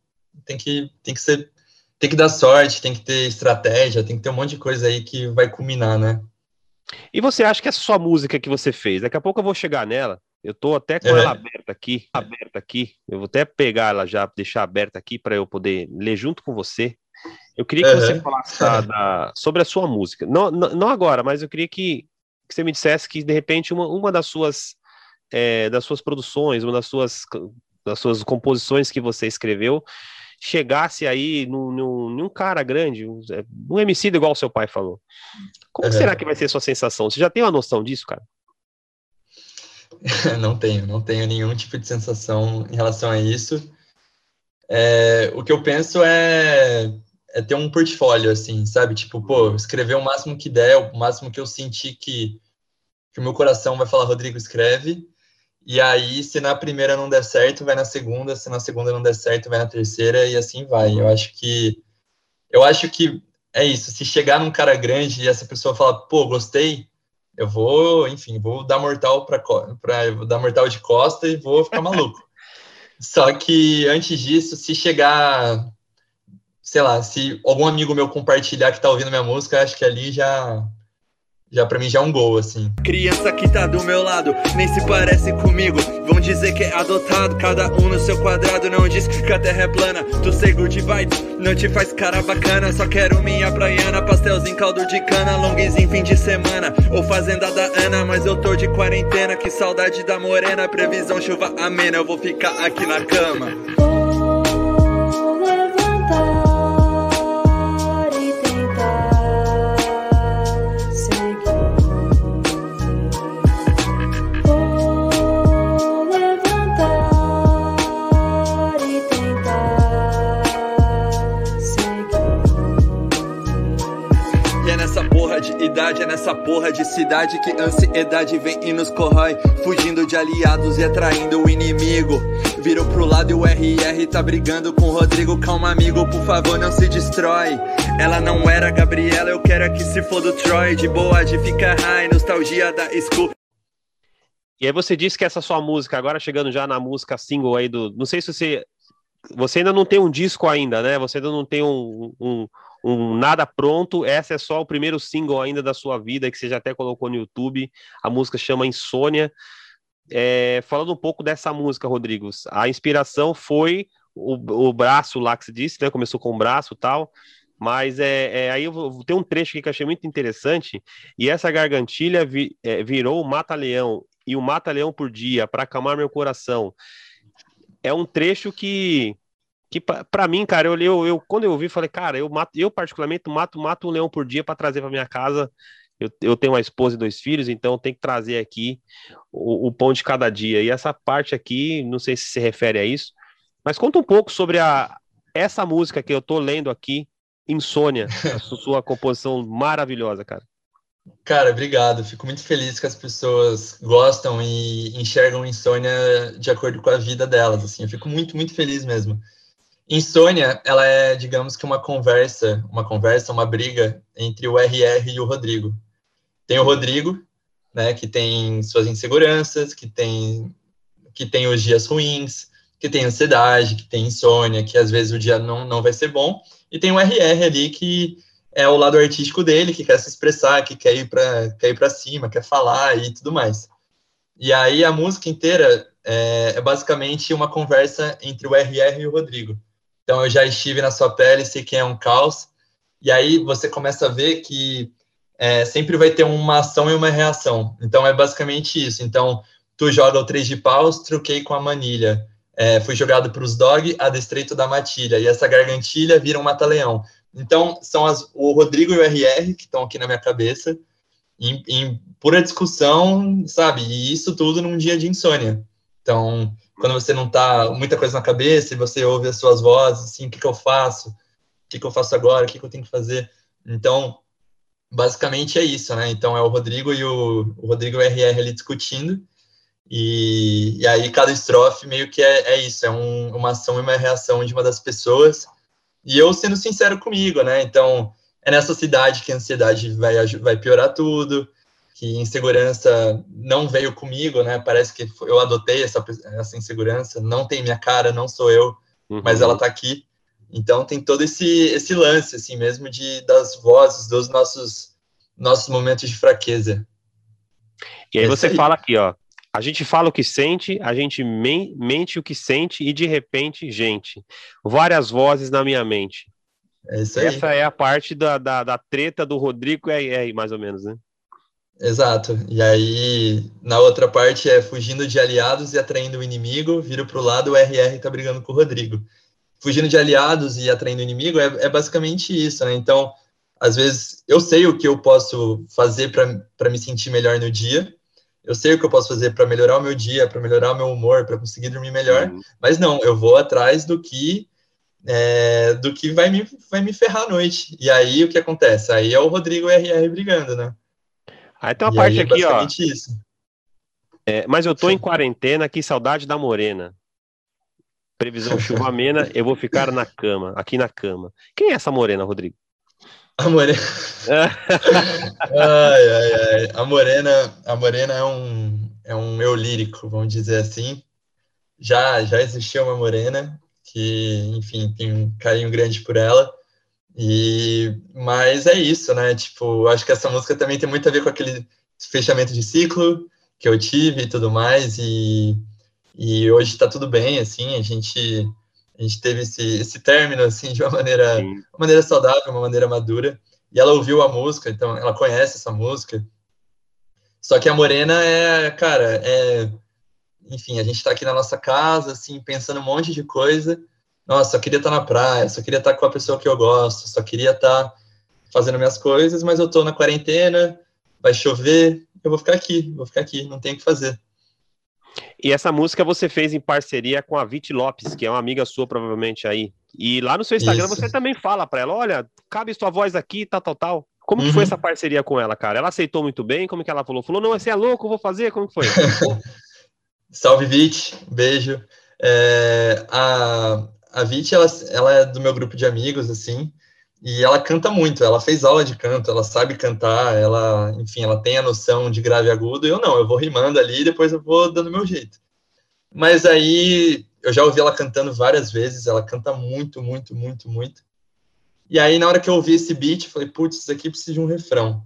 tem que, tem que ser. Tem que dar sorte, tem que ter estratégia, tem que ter um monte de coisa aí que vai culminar, né? E você acha que essa sua música que você fez, daqui a pouco eu vou chegar nela, eu tô até com ela aberta aqui, aberta aqui. Eu vou até pegar ela já, deixar aberta aqui para eu poder ler junto com você. Eu queria que uhum. você falasse da, da, sobre a sua música. Não, não, não, agora, mas eu queria que, que você me dissesse que, de repente, uma, uma das suas é, das suas produções, uma das suas, das suas composições que você escreveu, chegasse aí num, num, num cara grande, um, um MC igual o seu pai falou. Como uhum. será que vai ser a sua sensação? Você já tem uma noção disso, cara? não tenho, não tenho nenhum tipo de sensação em relação a isso. É, o que eu penso é, é, ter um portfólio, assim, sabe? Tipo, pô, escrever o máximo que der, o máximo que eu sentir que, que o meu coração vai falar, Rodrigo, escreve. E aí, se na primeira não der certo, vai na segunda, se na segunda não der certo, vai na terceira, e assim vai. Eu acho que. Eu acho que é isso. Se chegar num cara grande e essa pessoa falar, pô, gostei, eu vou, enfim, vou dar mortal para dar mortal de costa e vou ficar maluco. Só que antes disso, se chegar, sei lá, se algum amigo meu compartilhar que tá ouvindo minha música, acho que ali já já para mim já é um gol, assim. Criança que tá do meu lado, nem se parece comigo. Vão dizer que é adotado, cada um no seu quadrado. Não diz que a terra é plana, tu sei good vibes, não te faz cara bacana. Só quero minha praiana, pastelzinho, caldo de cana, longuezinho fim de semana. Ou fazenda da Ana, mas eu tô de quarentena. Que saudade da morena, previsão chuva amena. Eu vou ficar aqui na cama. Nessa porra de cidade que ansiedade vem e nos corrói. Fugindo de aliados e atraindo o inimigo. Virou pro lado e o RR tá brigando com o Rodrigo. Calma, amigo, por favor, não se destrói. Ela não era Gabriela, eu quero é que se for do Troy. De boa, de ficar high, nostalgia da school. E aí você disse que essa sua música, agora chegando já na música single aí do. Não sei se você. Você ainda não tem um disco ainda, né? Você ainda não tem um, um um Nada Pronto. Essa é só o primeiro single ainda da sua vida, que você já até colocou no YouTube. A música chama Insônia. É, falando um pouco dessa música, Rodrigo, a inspiração foi o, o braço lá que você disse, né? Começou com o braço tal. Mas é, é, aí eu vou ter um trecho aqui que eu achei muito interessante. E essa gargantilha vi, é, virou o Mata-Leão e o Mata-Leão por dia para acalmar meu coração. É um trecho que que para mim, cara, eu, eu, eu, quando eu ouvi, falei, cara, eu mato, eu particularmente mato, mato um leão por dia para trazer para minha casa. Eu, eu tenho uma esposa e dois filhos, então tem que trazer aqui o, o, pão de cada dia. E essa parte aqui, não sei se se refere a isso, mas conta um pouco sobre a, essa música que eu tô lendo aqui, Insônia, sua composição maravilhosa, cara. Cara, obrigado. Fico muito feliz que as pessoas gostam e enxergam insônia de acordo com a vida delas. Assim, eu fico muito, muito feliz mesmo. Insônia, ela é, digamos que uma conversa, uma conversa, uma briga entre o RR e o Rodrigo. Tem o Rodrigo, né, que tem suas inseguranças, que tem que tem os dias ruins, que tem ansiedade, que tem insônia, que às vezes o dia não, não vai ser bom, e tem o RR ali que é o lado artístico dele, que quer se expressar, que quer ir para quer ir para cima, quer falar e tudo mais. E aí a música inteira é, é basicamente uma conversa entre o RR e o Rodrigo. Então eu já estive na sua pele, sei que é um caos. E aí você começa a ver que é, sempre vai ter uma ação e uma reação. Então é basicamente isso. Então tu joga o 3 de paus, truquei com a manilha. É, fui jogado para os dog, adestrei da matilha. E essa gargantilha vira um mata-leão. Então são as, o Rodrigo e o RR que estão aqui na minha cabeça. Em, em, pura discussão, sabe? E isso tudo num dia de insônia. Então, quando você não tá muita coisa na cabeça e você ouve as suas vozes, assim, o que, que eu faço? O que, que eu faço agora? O que, que eu tenho que fazer? Então, basicamente é isso, né? Então é o Rodrigo e o, o Rodrigo RR ali discutindo, e, e aí cada estrofe meio que é, é isso, é um, uma ação e uma reação de uma das pessoas, e eu sendo sincero comigo, né? Então, é nessa cidade que a ansiedade vai, vai piorar tudo, que insegurança não veio comigo, né? Parece que eu adotei essa, essa insegurança, não tem minha cara, não sou eu, uhum. mas ela tá aqui. Então tem todo esse esse lance assim mesmo de das vozes, dos nossos nossos momentos de fraqueza. E aí você aí. fala aqui, ó, a gente fala o que sente, a gente mente o que sente e de repente, gente, várias vozes na minha mente. É isso aí. Essa é a parte da, da, da treta do Rodrigo, é, é mais ou menos, né? Exato. E aí, na outra parte, é fugindo de aliados e atraindo o inimigo, viro para o lado, o RR tá brigando com o Rodrigo. Fugindo de aliados e atraindo o inimigo é, é basicamente isso, né? Então, às vezes, eu sei o que eu posso fazer para me sentir melhor no dia, eu sei o que eu posso fazer para melhorar o meu dia, para melhorar o meu humor, para conseguir dormir melhor, uhum. mas não, eu vou atrás do que é, do que vai me, vai me ferrar à noite. E aí, o que acontece? Aí é o Rodrigo e o RR brigando, né? Aí tem uma e parte aqui, ó. Isso. É, mas eu tô em quarentena, que saudade da morena. Previsão chuva amena, eu vou ficar na cama, aqui na cama. Quem é essa morena, Rodrigo? A morena. ai, ai, ai. A morena, a morena é um é um eu lírico, vamos dizer assim. Já já existiu uma morena que, enfim, tem um carinho grande por ela. E, mas é isso, né? Tipo, acho que essa música também tem muito a ver com aquele fechamento de ciclo que eu tive e tudo mais, e, e hoje tá tudo bem, assim, a gente, a gente teve esse, esse término, assim, de uma maneira, uma maneira saudável, uma maneira madura, e ela ouviu a música, então ela conhece essa música, só que a Morena é, cara, é, enfim, a gente tá aqui na nossa casa, assim, pensando um monte de coisa, nossa, só queria estar na praia, só queria estar com a pessoa que eu gosto, só queria estar fazendo minhas coisas, mas eu tô na quarentena, vai chover, eu vou ficar aqui, vou ficar aqui, não tem o que fazer. E essa música você fez em parceria com a Viti Lopes, que é uma amiga sua, provavelmente, aí. E lá no seu Instagram Isso. você também fala para ela: olha, cabe sua voz aqui, tal, tal, tal. Como uhum. que foi uhum. essa parceria com ela, cara? Ela aceitou muito bem? Como que ela falou? Falou, não, você é louco, eu vou fazer? Como que foi? Salve, Vit, beijo. É, a, a Vit, ela, ela é do meu grupo de amigos, assim, e ela canta muito, ela fez aula de canto, ela sabe cantar, ela, enfim, ela tem a noção de grave e agudo, eu não, eu vou rimando ali e depois eu vou dando meu jeito. Mas aí, eu já ouvi ela cantando várias vezes, ela canta muito, muito, muito, muito. E aí, na hora que eu ouvi esse beat, eu falei, putz, isso aqui precisa de um refrão.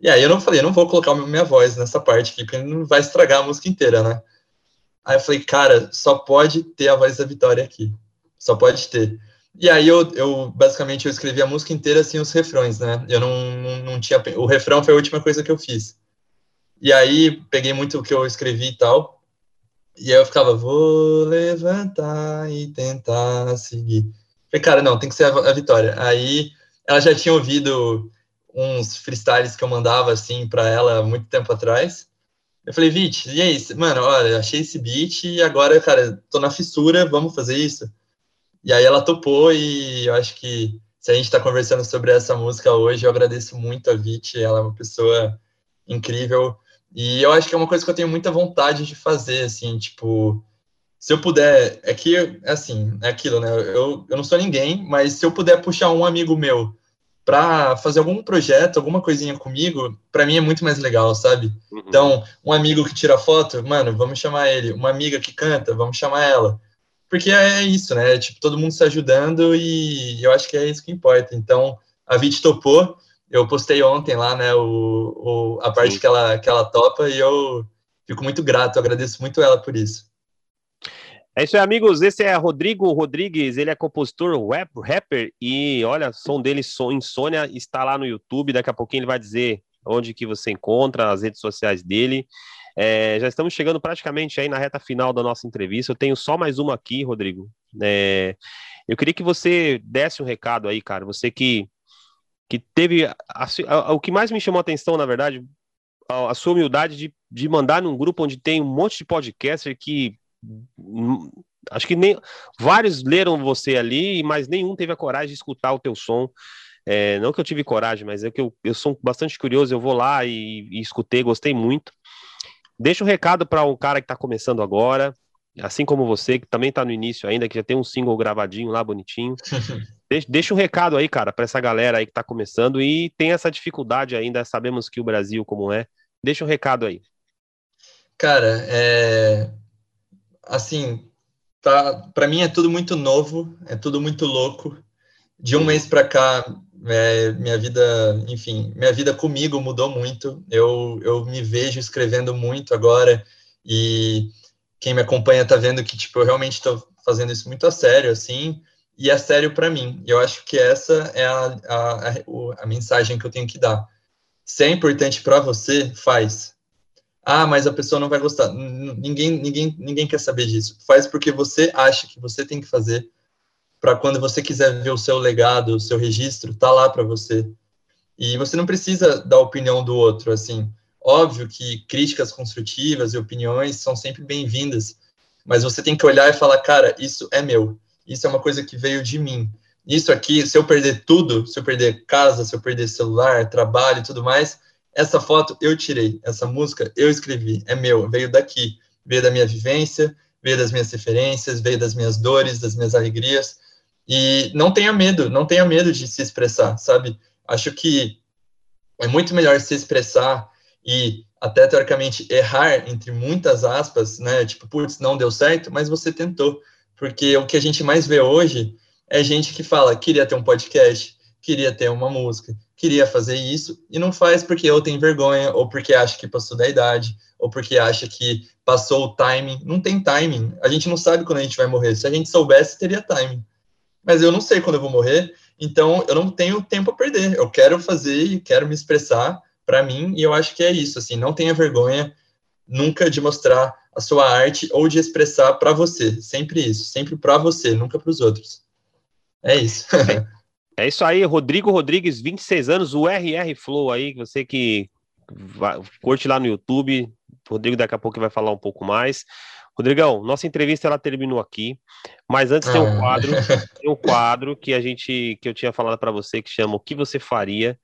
E aí eu não falei, eu não vou colocar minha voz nessa parte aqui, porque não vai estragar a música inteira, né? Aí eu falei, cara, só pode ter a voz da Vitória aqui só pode ter. E aí eu, eu basicamente eu escrevi a música inteira sem os refrões, né? Eu não, não, não, tinha o refrão foi a última coisa que eu fiz. E aí peguei muito o que eu escrevi e tal. E aí eu ficava vou levantar e tentar seguir. Falei, cara, não, tem que ser a, a Vitória. Aí ela já tinha ouvido uns freestyles que eu mandava assim para ela muito tempo atrás. Eu falei, Vit, e aí, mano, olha, achei esse beat e agora, cara, tô na fissura, vamos fazer isso. E aí ela topou e eu acho que se a gente está conversando sobre essa música hoje, eu agradeço muito a Vit, ela é uma pessoa incrível. E eu acho que é uma coisa que eu tenho muita vontade de fazer, assim, tipo, se eu puder, é que, assim, é aquilo, né? Eu, eu não sou ninguém, mas se eu puder puxar um amigo meu para fazer algum projeto, alguma coisinha comigo, para mim é muito mais legal, sabe? Uhum. Então, um amigo que tira foto, mano, vamos chamar ele. Uma amiga que canta, vamos chamar ela porque é isso, né? Tipo, todo mundo se ajudando e eu acho que é isso que importa. Então, a Vit topou. Eu postei ontem lá, né, o, o a parte que ela, que ela topa e eu fico muito grato, agradeço muito ela por isso. É isso aí, amigos. Esse é Rodrigo Rodrigues, ele é compositor, web, rapper, e olha, som dele, som Insônia, está lá no YouTube. Daqui a pouquinho ele vai dizer onde que você encontra, as redes sociais dele. É, já estamos chegando praticamente aí na reta final da nossa entrevista. Eu tenho só mais uma aqui, Rodrigo. É, eu queria que você desse um recado aí, cara. Você que, que teve. A, a, o que mais me chamou a atenção, na verdade, a, a, sua humildade de, de mandar num grupo onde tem um monte de podcaster que. Hum, acho que nem vários leram você ali, mas nenhum teve a coragem de escutar o teu som. É, não que eu tive coragem, mas é que eu, eu sou bastante curioso, eu vou lá e, e escutei, gostei muito. Deixa um recado para um cara que está começando agora, assim como você, que também está no início ainda, que já tem um single gravadinho lá bonitinho. deixa, deixa, um recado aí, cara, para essa galera aí que está começando e tem essa dificuldade ainda, sabemos que o Brasil como é. Deixa um recado aí. Cara, é assim, tá, para mim é tudo muito novo, é tudo muito louco. De um mês para cá, é, minha vida, enfim, minha vida comigo mudou muito. Eu, eu me vejo escrevendo muito agora e quem me acompanha tá vendo que tipo eu realmente estou fazendo isso muito a sério, assim, e é sério para mim. Eu acho que essa é a, a, a, a mensagem que eu tenho que dar. Se é importante para você, faz. Ah, mas a pessoa não vai gostar. Ninguém, ninguém, ninguém quer saber disso. Faz porque você acha que você tem que fazer para quando você quiser ver o seu legado, o seu registro, tá lá para você. E você não precisa da opinião do outro, assim. Óbvio que críticas construtivas e opiniões são sempre bem-vindas, mas você tem que olhar e falar, cara, isso é meu. Isso é uma coisa que veio de mim. Isso aqui, se eu perder tudo, se eu perder casa, se eu perder celular, trabalho e tudo mais, essa foto eu tirei, essa música eu escrevi, é meu, veio daqui, veio da minha vivência, veio das minhas referências, veio das minhas dores, das minhas alegrias. E não tenha medo, não tenha medo de se expressar, sabe? Acho que é muito melhor se expressar e até teoricamente errar entre muitas aspas, né? Tipo, putz, não deu certo, mas você tentou. Porque o que a gente mais vê hoje é gente que fala, queria ter um podcast, queria ter uma música, queria fazer isso e não faz porque ou tem vergonha, ou porque acha que passou da idade, ou porque acha que passou o timing. Não tem timing. A gente não sabe quando a gente vai morrer. Se a gente soubesse, teria timing. Mas eu não sei quando eu vou morrer, então eu não tenho tempo a perder. Eu quero fazer e quero me expressar para mim, e eu acho que é isso, assim, não tenha vergonha nunca de mostrar a sua arte ou de expressar para você, sempre isso, sempre para você, nunca para os outros. É isso. É isso aí, Rodrigo Rodrigues, 26 anos, o RR Flow aí, você que curte lá no YouTube. Rodrigo daqui a pouco vai falar um pouco mais. Rodrigão, nossa entrevista ela terminou aqui, mas antes tem um ah. quadro, tem um quadro que a gente que eu tinha falado para você que chama o que você faria.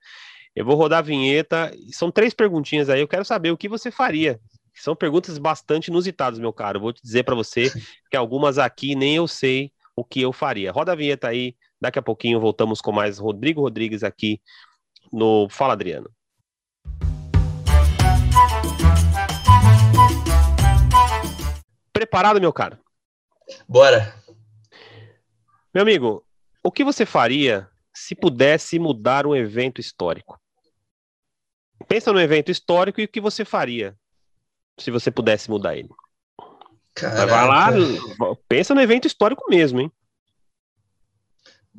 Eu vou rodar a vinheta, são três perguntinhas aí, eu quero saber o que você faria. São perguntas bastante inusitadas, meu caro. Vou te dizer para você que algumas aqui nem eu sei o que eu faria. Roda a vinheta aí, Daqui a pouquinho voltamos com mais Rodrigo Rodrigues aqui no Fala Adriano. Preparado, meu caro? Bora. Meu amigo, o que você faria se pudesse mudar um evento histórico? Pensa no evento histórico e o que você faria se você pudesse mudar ele. Caraca. Vai lá, pensa no evento histórico mesmo, hein?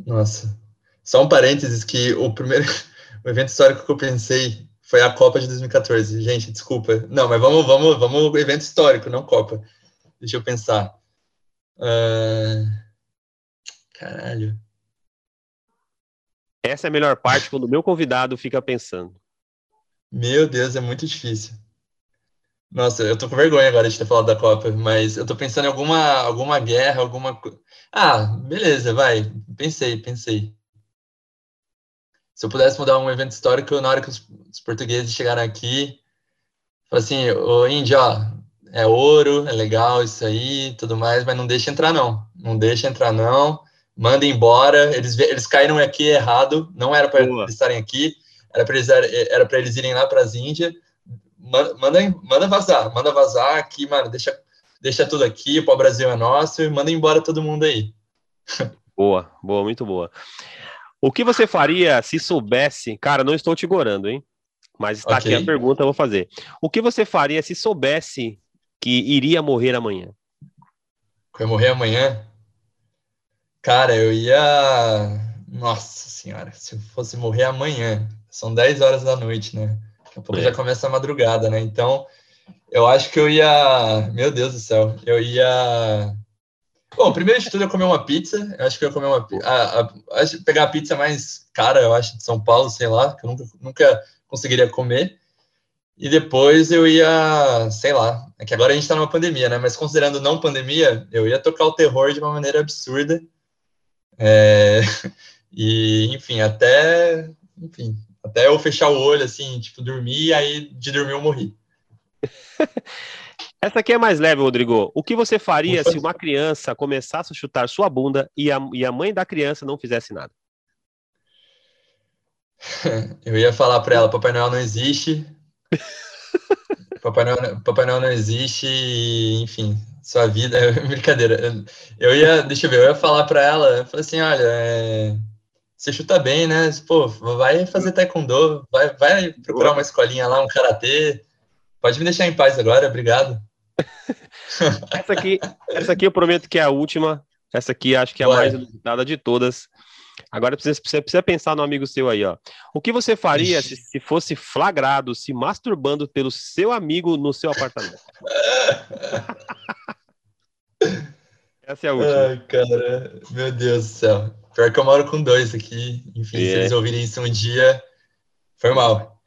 Nossa. Só um parênteses que o primeiro o evento histórico que eu pensei foi a Copa de 2014. Gente, desculpa. Não, mas vamos, vamos, vamos evento histórico, não Copa. Deixa eu pensar. Uh... Caralho. Essa é a melhor parte quando o meu convidado fica pensando. Meu Deus, é muito difícil. Nossa, eu tô com vergonha agora de ter falado da Copa, mas eu tô pensando em alguma, alguma guerra, alguma. Ah, beleza, vai. Pensei, pensei. Se eu pudesse mudar um evento histórico, na hora que os, portugueses chegaram aqui, assim, ô Índio, ó, é ouro, é legal isso aí, tudo mais, mas não deixa entrar não. Não deixa entrar não. Manda embora. Eles, eles caíram aqui errado, não era para eles estarem aqui, era para eles, era eles irem lá para as Índias manda, manda vazar, manda vazar aqui, mano, deixa, deixa tudo aqui, o Brasil é nosso e manda embora todo mundo aí. Boa, boa, muito boa. O que você faria se soubesse, cara, não estou te gorando, hein? Mas está okay. aqui a pergunta, eu vou fazer. O que você faria se soubesse que iria morrer amanhã? Que eu morrer amanhã? Cara, eu ia. Nossa senhora, se eu fosse morrer amanhã, são 10 horas da noite, né? Daqui a pouco é. já começa a madrugada, né? Então, eu acho que eu ia. Meu Deus do céu, eu ia. Bom, primeiro de tudo, eu comer uma pizza. Eu acho que eu ia comer uma a, pegar a pizza mais cara, eu acho, de São Paulo, sei lá, que eu nunca, nunca conseguiria comer. E depois eu ia, sei lá, é que agora a gente tá numa pandemia, né? Mas considerando não pandemia, eu ia tocar o terror de uma maneira absurda. É... E, enfim, até, enfim, até eu fechar o olho, assim, tipo, dormir, e aí de dormir eu morri. Essa aqui é mais leve, Rodrigo. O que você faria se uma criança começasse a chutar sua bunda e a, e a mãe da criança não fizesse nada? Eu ia falar para ela: Papai Noel não existe. Papai, Noel, Papai Noel não existe, e, enfim, sua vida é brincadeira. Eu ia, deixa eu ver, eu ia falar para ela: eu falei assim, olha, é você chuta bem, né? Pô, vai fazer taekwondo, vai, vai procurar uma escolinha lá, um karatê. Pode me deixar em paz agora, obrigado. essa aqui, essa aqui eu prometo que é a última. Essa aqui acho que é a mais inusitada de todas. Agora precisa, precisa, precisa, pensar no amigo seu aí, ó. O que você faria se, se, fosse flagrado se masturbando pelo seu amigo no seu apartamento? Essa é a última. Ai, cara, meu Deus do céu. Pior que eu moro com dois aqui. Enfim, yeah. se eles ouvirem isso um dia, foi mal.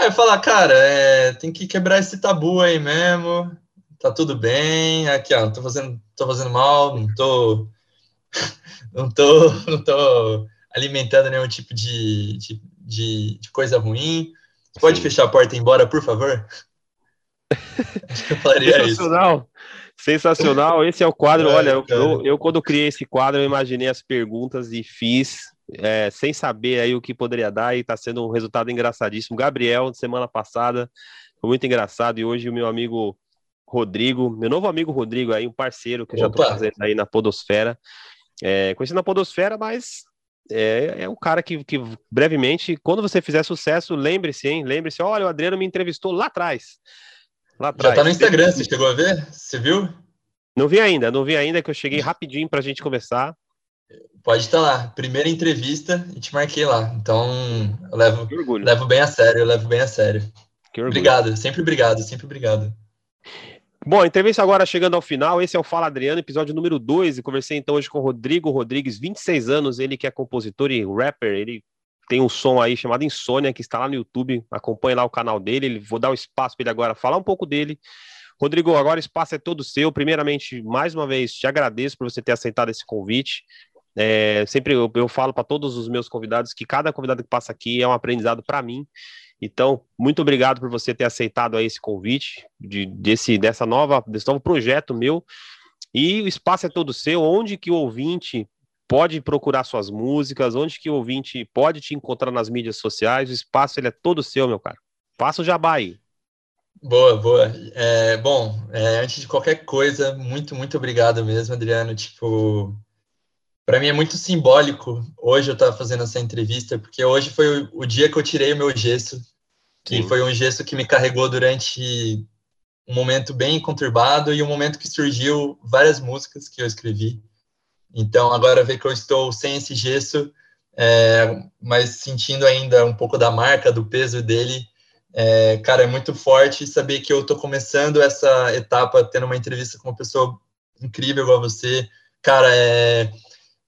Eu falar, cara, é, tem que quebrar esse tabu aí mesmo. Tá tudo bem. Aqui, ó, tô fazendo, tô fazendo mal, não tô. Não tô, não tô alimentando nenhum tipo de, de, de, de coisa ruim. Você pode fechar a porta e ir embora, por favor? Acho que eu falaria isso. Sensacional, esse é o quadro. Olha, eu, eu, eu, quando criei esse quadro, eu imaginei as perguntas e fiz, é, sem saber aí o que poderia dar, e está sendo um resultado engraçadíssimo. Gabriel, semana passada, foi muito engraçado, e hoje o meu amigo Rodrigo, meu novo amigo Rodrigo aí, um parceiro que eu já estou fazendo aí na Podosfera. É, conheci na Podosfera, mas é, é o cara que, que brevemente, quando você fizer sucesso, lembre-se, hein? Lembre-se, olha, o Adriano me entrevistou lá atrás. Lá atrás. Já tá no Instagram, você chegou a ver? Você viu? Não vi ainda, não vi ainda, que eu cheguei rapidinho pra gente conversar. Pode estar lá. Primeira entrevista e te marquei lá. Então, eu levo, levo bem a sério, eu levo bem a sério. Obrigado, sempre obrigado, sempre obrigado. Bom, a entrevista agora chegando ao final. Esse é o Fala Adriano, episódio número 2. E conversei então hoje com o Rodrigo Rodrigues, 26 anos. Ele que é compositor e rapper. Ele tem um som aí chamado Insônia, que está lá no YouTube. Acompanhe lá o canal dele. Ele, vou dar o espaço para ele agora falar um pouco dele. Rodrigo, agora o espaço é todo seu. Primeiramente, mais uma vez, te agradeço por você ter aceitado esse convite. É, sempre eu, eu falo para todos os meus convidados que cada convidado que passa aqui é um aprendizado para mim. Então, muito obrigado por você ter aceitado aí esse convite de, desse, dessa nova, desse novo projeto meu. E o espaço é todo seu. Onde que o ouvinte pode procurar suas músicas? Onde que o ouvinte pode te encontrar nas mídias sociais? O espaço ele é todo seu, meu cara. Faça o jabá aí. Boa, boa. É, bom, é, antes de qualquer coisa, muito, muito obrigado mesmo, Adriano. Tipo, para mim é muito simbólico hoje eu estar fazendo essa entrevista, porque hoje foi o, o dia que eu tirei o meu gesso, que Sim. foi um gesso que me carregou durante um momento bem conturbado e um momento que surgiu várias músicas que eu escrevi. Então, agora ver que eu estou sem esse gesso, é, mas sentindo ainda um pouco da marca, do peso dele, é, cara, é muito forte saber que eu estou começando essa etapa tendo uma entrevista com uma pessoa incrível igual você. Cara, é,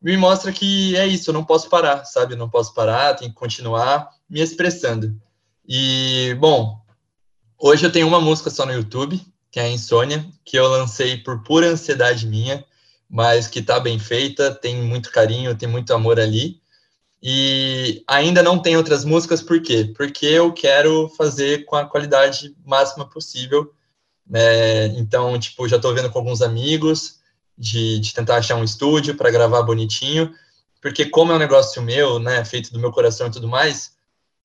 me mostra que é isso, eu não posso parar, sabe? Eu não posso parar, tenho que continuar me expressando. E, bom, hoje eu tenho uma música só no YouTube, que é a Insônia, que eu lancei por pura ansiedade minha, mas que tá bem feita, tem muito carinho, tem muito amor ali. E ainda não tem outras músicas, por quê? Porque eu quero fazer com a qualidade máxima possível. Né? Então, tipo, já tô vendo com alguns amigos, de, de tentar achar um estúdio para gravar bonitinho, porque como é um negócio meu, né, feito do meu coração e tudo mais,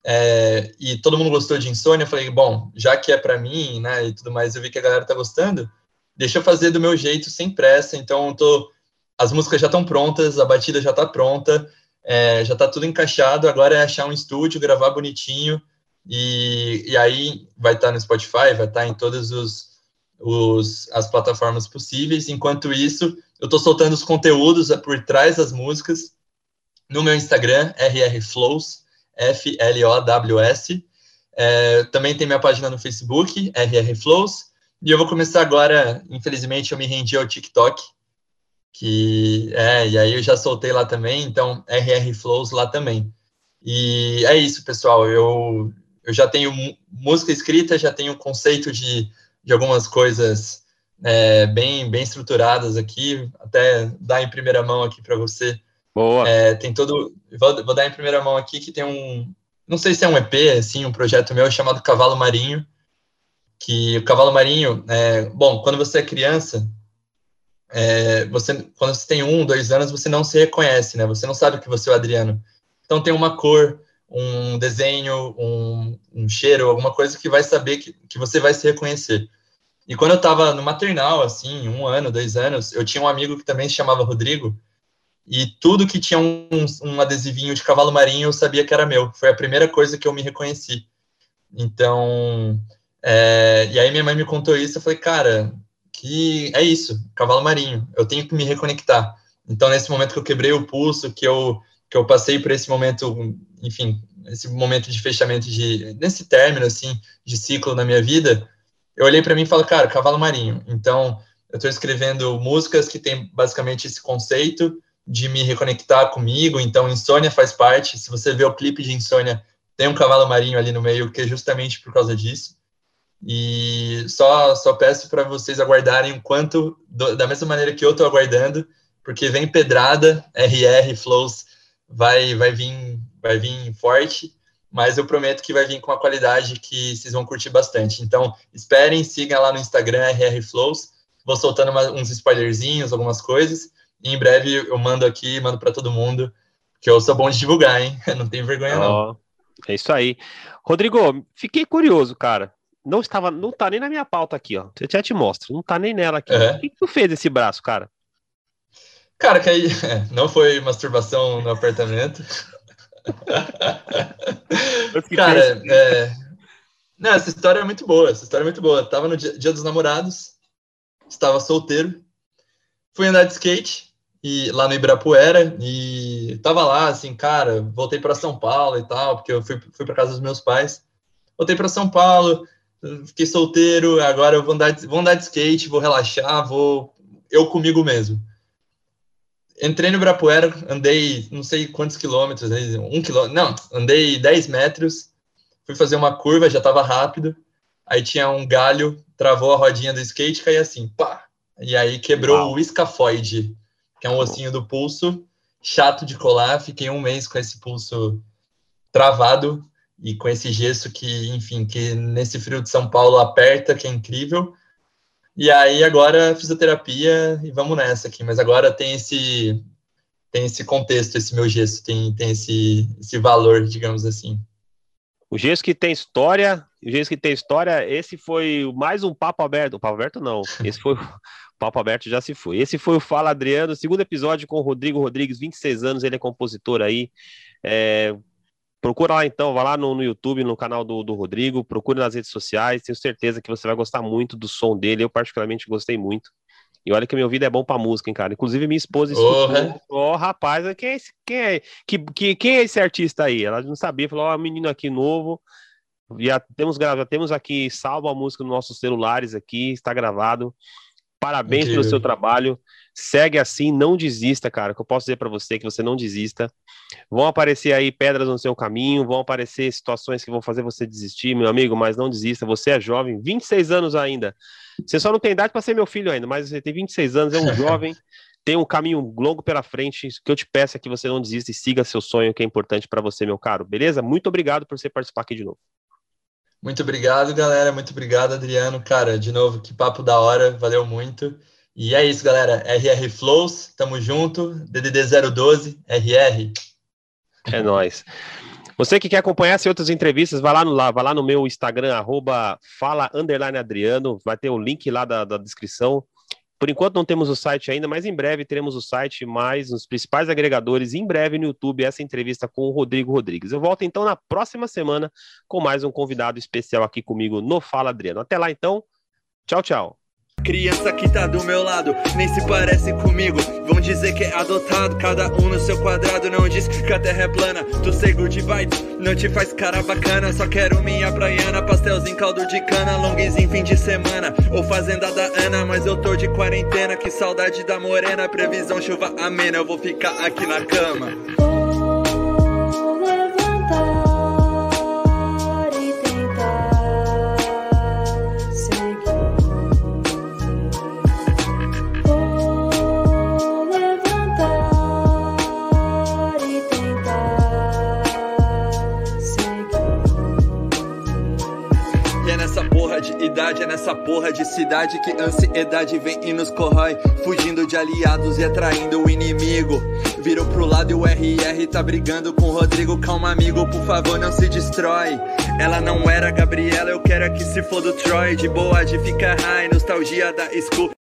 é, e todo mundo gostou de Insônia, eu falei, bom, já que é para mim, né, e tudo mais, eu vi que a galera tá gostando, deixa eu fazer do meu jeito, sem pressa, então tô, as músicas já estão prontas, a batida já tá pronta, é, já tá tudo encaixado, agora é achar um estúdio, gravar bonitinho, e, e aí vai estar tá no Spotify, vai estar tá em todos os os, as plataformas possíveis. Enquanto isso, eu estou soltando os conteúdos por trás das músicas no meu Instagram, rrflows, F-L-O-W-S. É, também tem minha página no Facebook, rrflows. E eu vou começar agora, infelizmente, eu me rendi ao TikTok, que é, e aí eu já soltei lá também, então rrflows lá também. E é isso, pessoal. Eu, eu já tenho música escrita, já tenho um conceito de de algumas coisas é, bem, bem estruturadas aqui, até dar em primeira mão aqui para você. Boa. É, tem todo. Vou, vou, dar em primeira mão aqui que tem um. Não sei se é um EP, assim, um projeto meu chamado Cavalo Marinho. Que o Cavalo Marinho, é, bom, quando você é criança, é, você, quando você tem um, dois anos, você não se reconhece, né? Você não sabe que você é o Adriano. Então tem uma cor, um desenho, um, um cheiro, alguma coisa que vai saber que, que você vai se reconhecer. E quando eu estava no maternal, assim, um ano, dois anos, eu tinha um amigo que também se chamava Rodrigo, e tudo que tinha um, um adesivinho de cavalo marinho eu sabia que era meu. Foi a primeira coisa que eu me reconheci. Então, é, e aí minha mãe me contou isso, eu falei, cara, que é isso, cavalo marinho, eu tenho que me reconectar. Então, nesse momento que eu quebrei o pulso, que eu, que eu passei por esse momento enfim, esse momento de fechamento de nesse término assim de ciclo na minha vida, eu olhei para mim e falei, cara, cavalo marinho. Então, eu estou escrevendo músicas que tem basicamente esse conceito de me reconectar comigo. Então, Insônia faz parte. Se você vê o clipe de Insônia, tem um cavalo marinho ali no meio, que é justamente por causa disso. E só só peço para vocês aguardarem o quanto, do, da mesma maneira que eu estou aguardando, porque vem pedrada, RR Flows vai vai vir vai vir forte, mas eu prometo que vai vir com uma qualidade que vocês vão curtir bastante. Então, esperem, sigam lá no Instagram, RRFlows. Vou soltando uma, uns spoilerzinhos, algumas coisas. E em breve eu mando aqui, mando para todo mundo, que eu sou bom de divulgar, hein? Não tenho vergonha, não. é isso aí. Rodrigo, fiquei curioso, cara. Não estava, não tá nem na minha pauta aqui, ó. Eu já te mostro, não tá nem nela aqui. Uhum. O que, que tu fez esse braço, cara? Cara, que aí não foi masturbação no apartamento. Cara, é... não, essa história é muito boa. Essa história é muito boa. Tava no dia, dia dos namorados, estava solteiro, fui andar de skate e lá no Ibirapuera e tava lá assim, cara, voltei para São Paulo e tal, porque eu fui, fui para casa dos meus pais. Voltei para São Paulo, fiquei solteiro, agora eu vou andar, de, vou andar de skate, vou relaxar, vou eu comigo mesmo. Entrei no Ibirapuera, andei não sei quantos quilômetros, um quilômetro, não, andei 10 metros, fui fazer uma curva, já tava rápido, aí tinha um galho, travou a rodinha do skate, caí assim, pá, e aí quebrou Uau. o escafoide que é um ossinho do pulso, chato de colar. Fiquei um mês com esse pulso travado e com esse gesso que, enfim, que nesse frio de São Paulo aperta, que é incrível. E aí agora fisioterapia e vamos nessa aqui. Mas agora tem esse tem esse contexto, esse meu gesso, tem, tem esse, esse valor, digamos assim. O gesso que tem história, o gesso que tem história, esse foi mais um papo aberto. O papo aberto não, esse foi Papo Aberto já se foi. Esse foi o Fala Adriano, segundo episódio com o Rodrigo Rodrigues, 26 anos, ele é compositor aí. É, procura lá então, vá lá no, no YouTube, no canal do, do Rodrigo, procure nas redes sociais, tenho certeza que você vai gostar muito do som dele, eu particularmente gostei muito. E olha que meu ouvido é bom pra música, hein, cara. Inclusive, minha esposa escutou. Ó, oh, rapaz, quem é, esse, quem, é, que, que, quem é esse artista aí? Ela não sabia, falou, ó, oh, menino aqui novo. Já temos, já temos aqui salvo a música nos nossos celulares aqui, está gravado. Parabéns Incrível. pelo seu trabalho. Segue assim, não desista, cara. Que eu posso dizer para você que você não desista. Vão aparecer aí pedras no seu caminho, vão aparecer situações que vão fazer você desistir, meu amigo, mas não desista. Você é jovem, 26 anos ainda. Você só não tem idade para ser meu filho ainda, mas você tem 26 anos, é um jovem, tem um caminho longo pela frente. O que eu te peço é que você não desista e siga seu sonho, que é importante para você, meu caro. Beleza? Muito obrigado por você participar aqui de novo. Muito obrigado, galera. Muito obrigado, Adriano. Cara, de novo, que papo da hora. Valeu muito. E é isso, galera. RR Flows, tamo junto. DDD 012, RR. É nóis. Você que quer acompanhar essas outras entrevistas, vai lá no, lá, vai lá no meu Instagram, arroba fala Adriano, vai ter o link lá da, da descrição. Por enquanto não temos o site ainda, mas em breve teremos o site mais nos principais agregadores. Em breve no YouTube, essa entrevista com o Rodrigo Rodrigues. Eu volto então na próxima semana com mais um convidado especial aqui comigo no Fala Adriano. Até lá então. Tchau, tchau. Criança que tá do meu lado, nem se parece comigo. Vão dizer que é adotado, cada um no seu quadrado. Não diz que a terra é plana, tu sei good vibes, não te faz cara bacana. Só quero minha praiana, pastelzinho, caldo de cana, longuezinho fim de semana. Ou fazenda da Ana, mas eu tô de quarentena. Que saudade da morena, previsão chuva amena. Eu vou ficar aqui na cama. É nessa porra de cidade que ansiedade vem e nos corrói. Fugindo de aliados e atraindo o inimigo. Virou pro lado e o RR tá brigando com o Rodrigo. Calma, amigo, por favor, não se destrói. Ela não era Gabriela, eu quero é que se for do Troy. De boa de ficar high, nostalgia da school.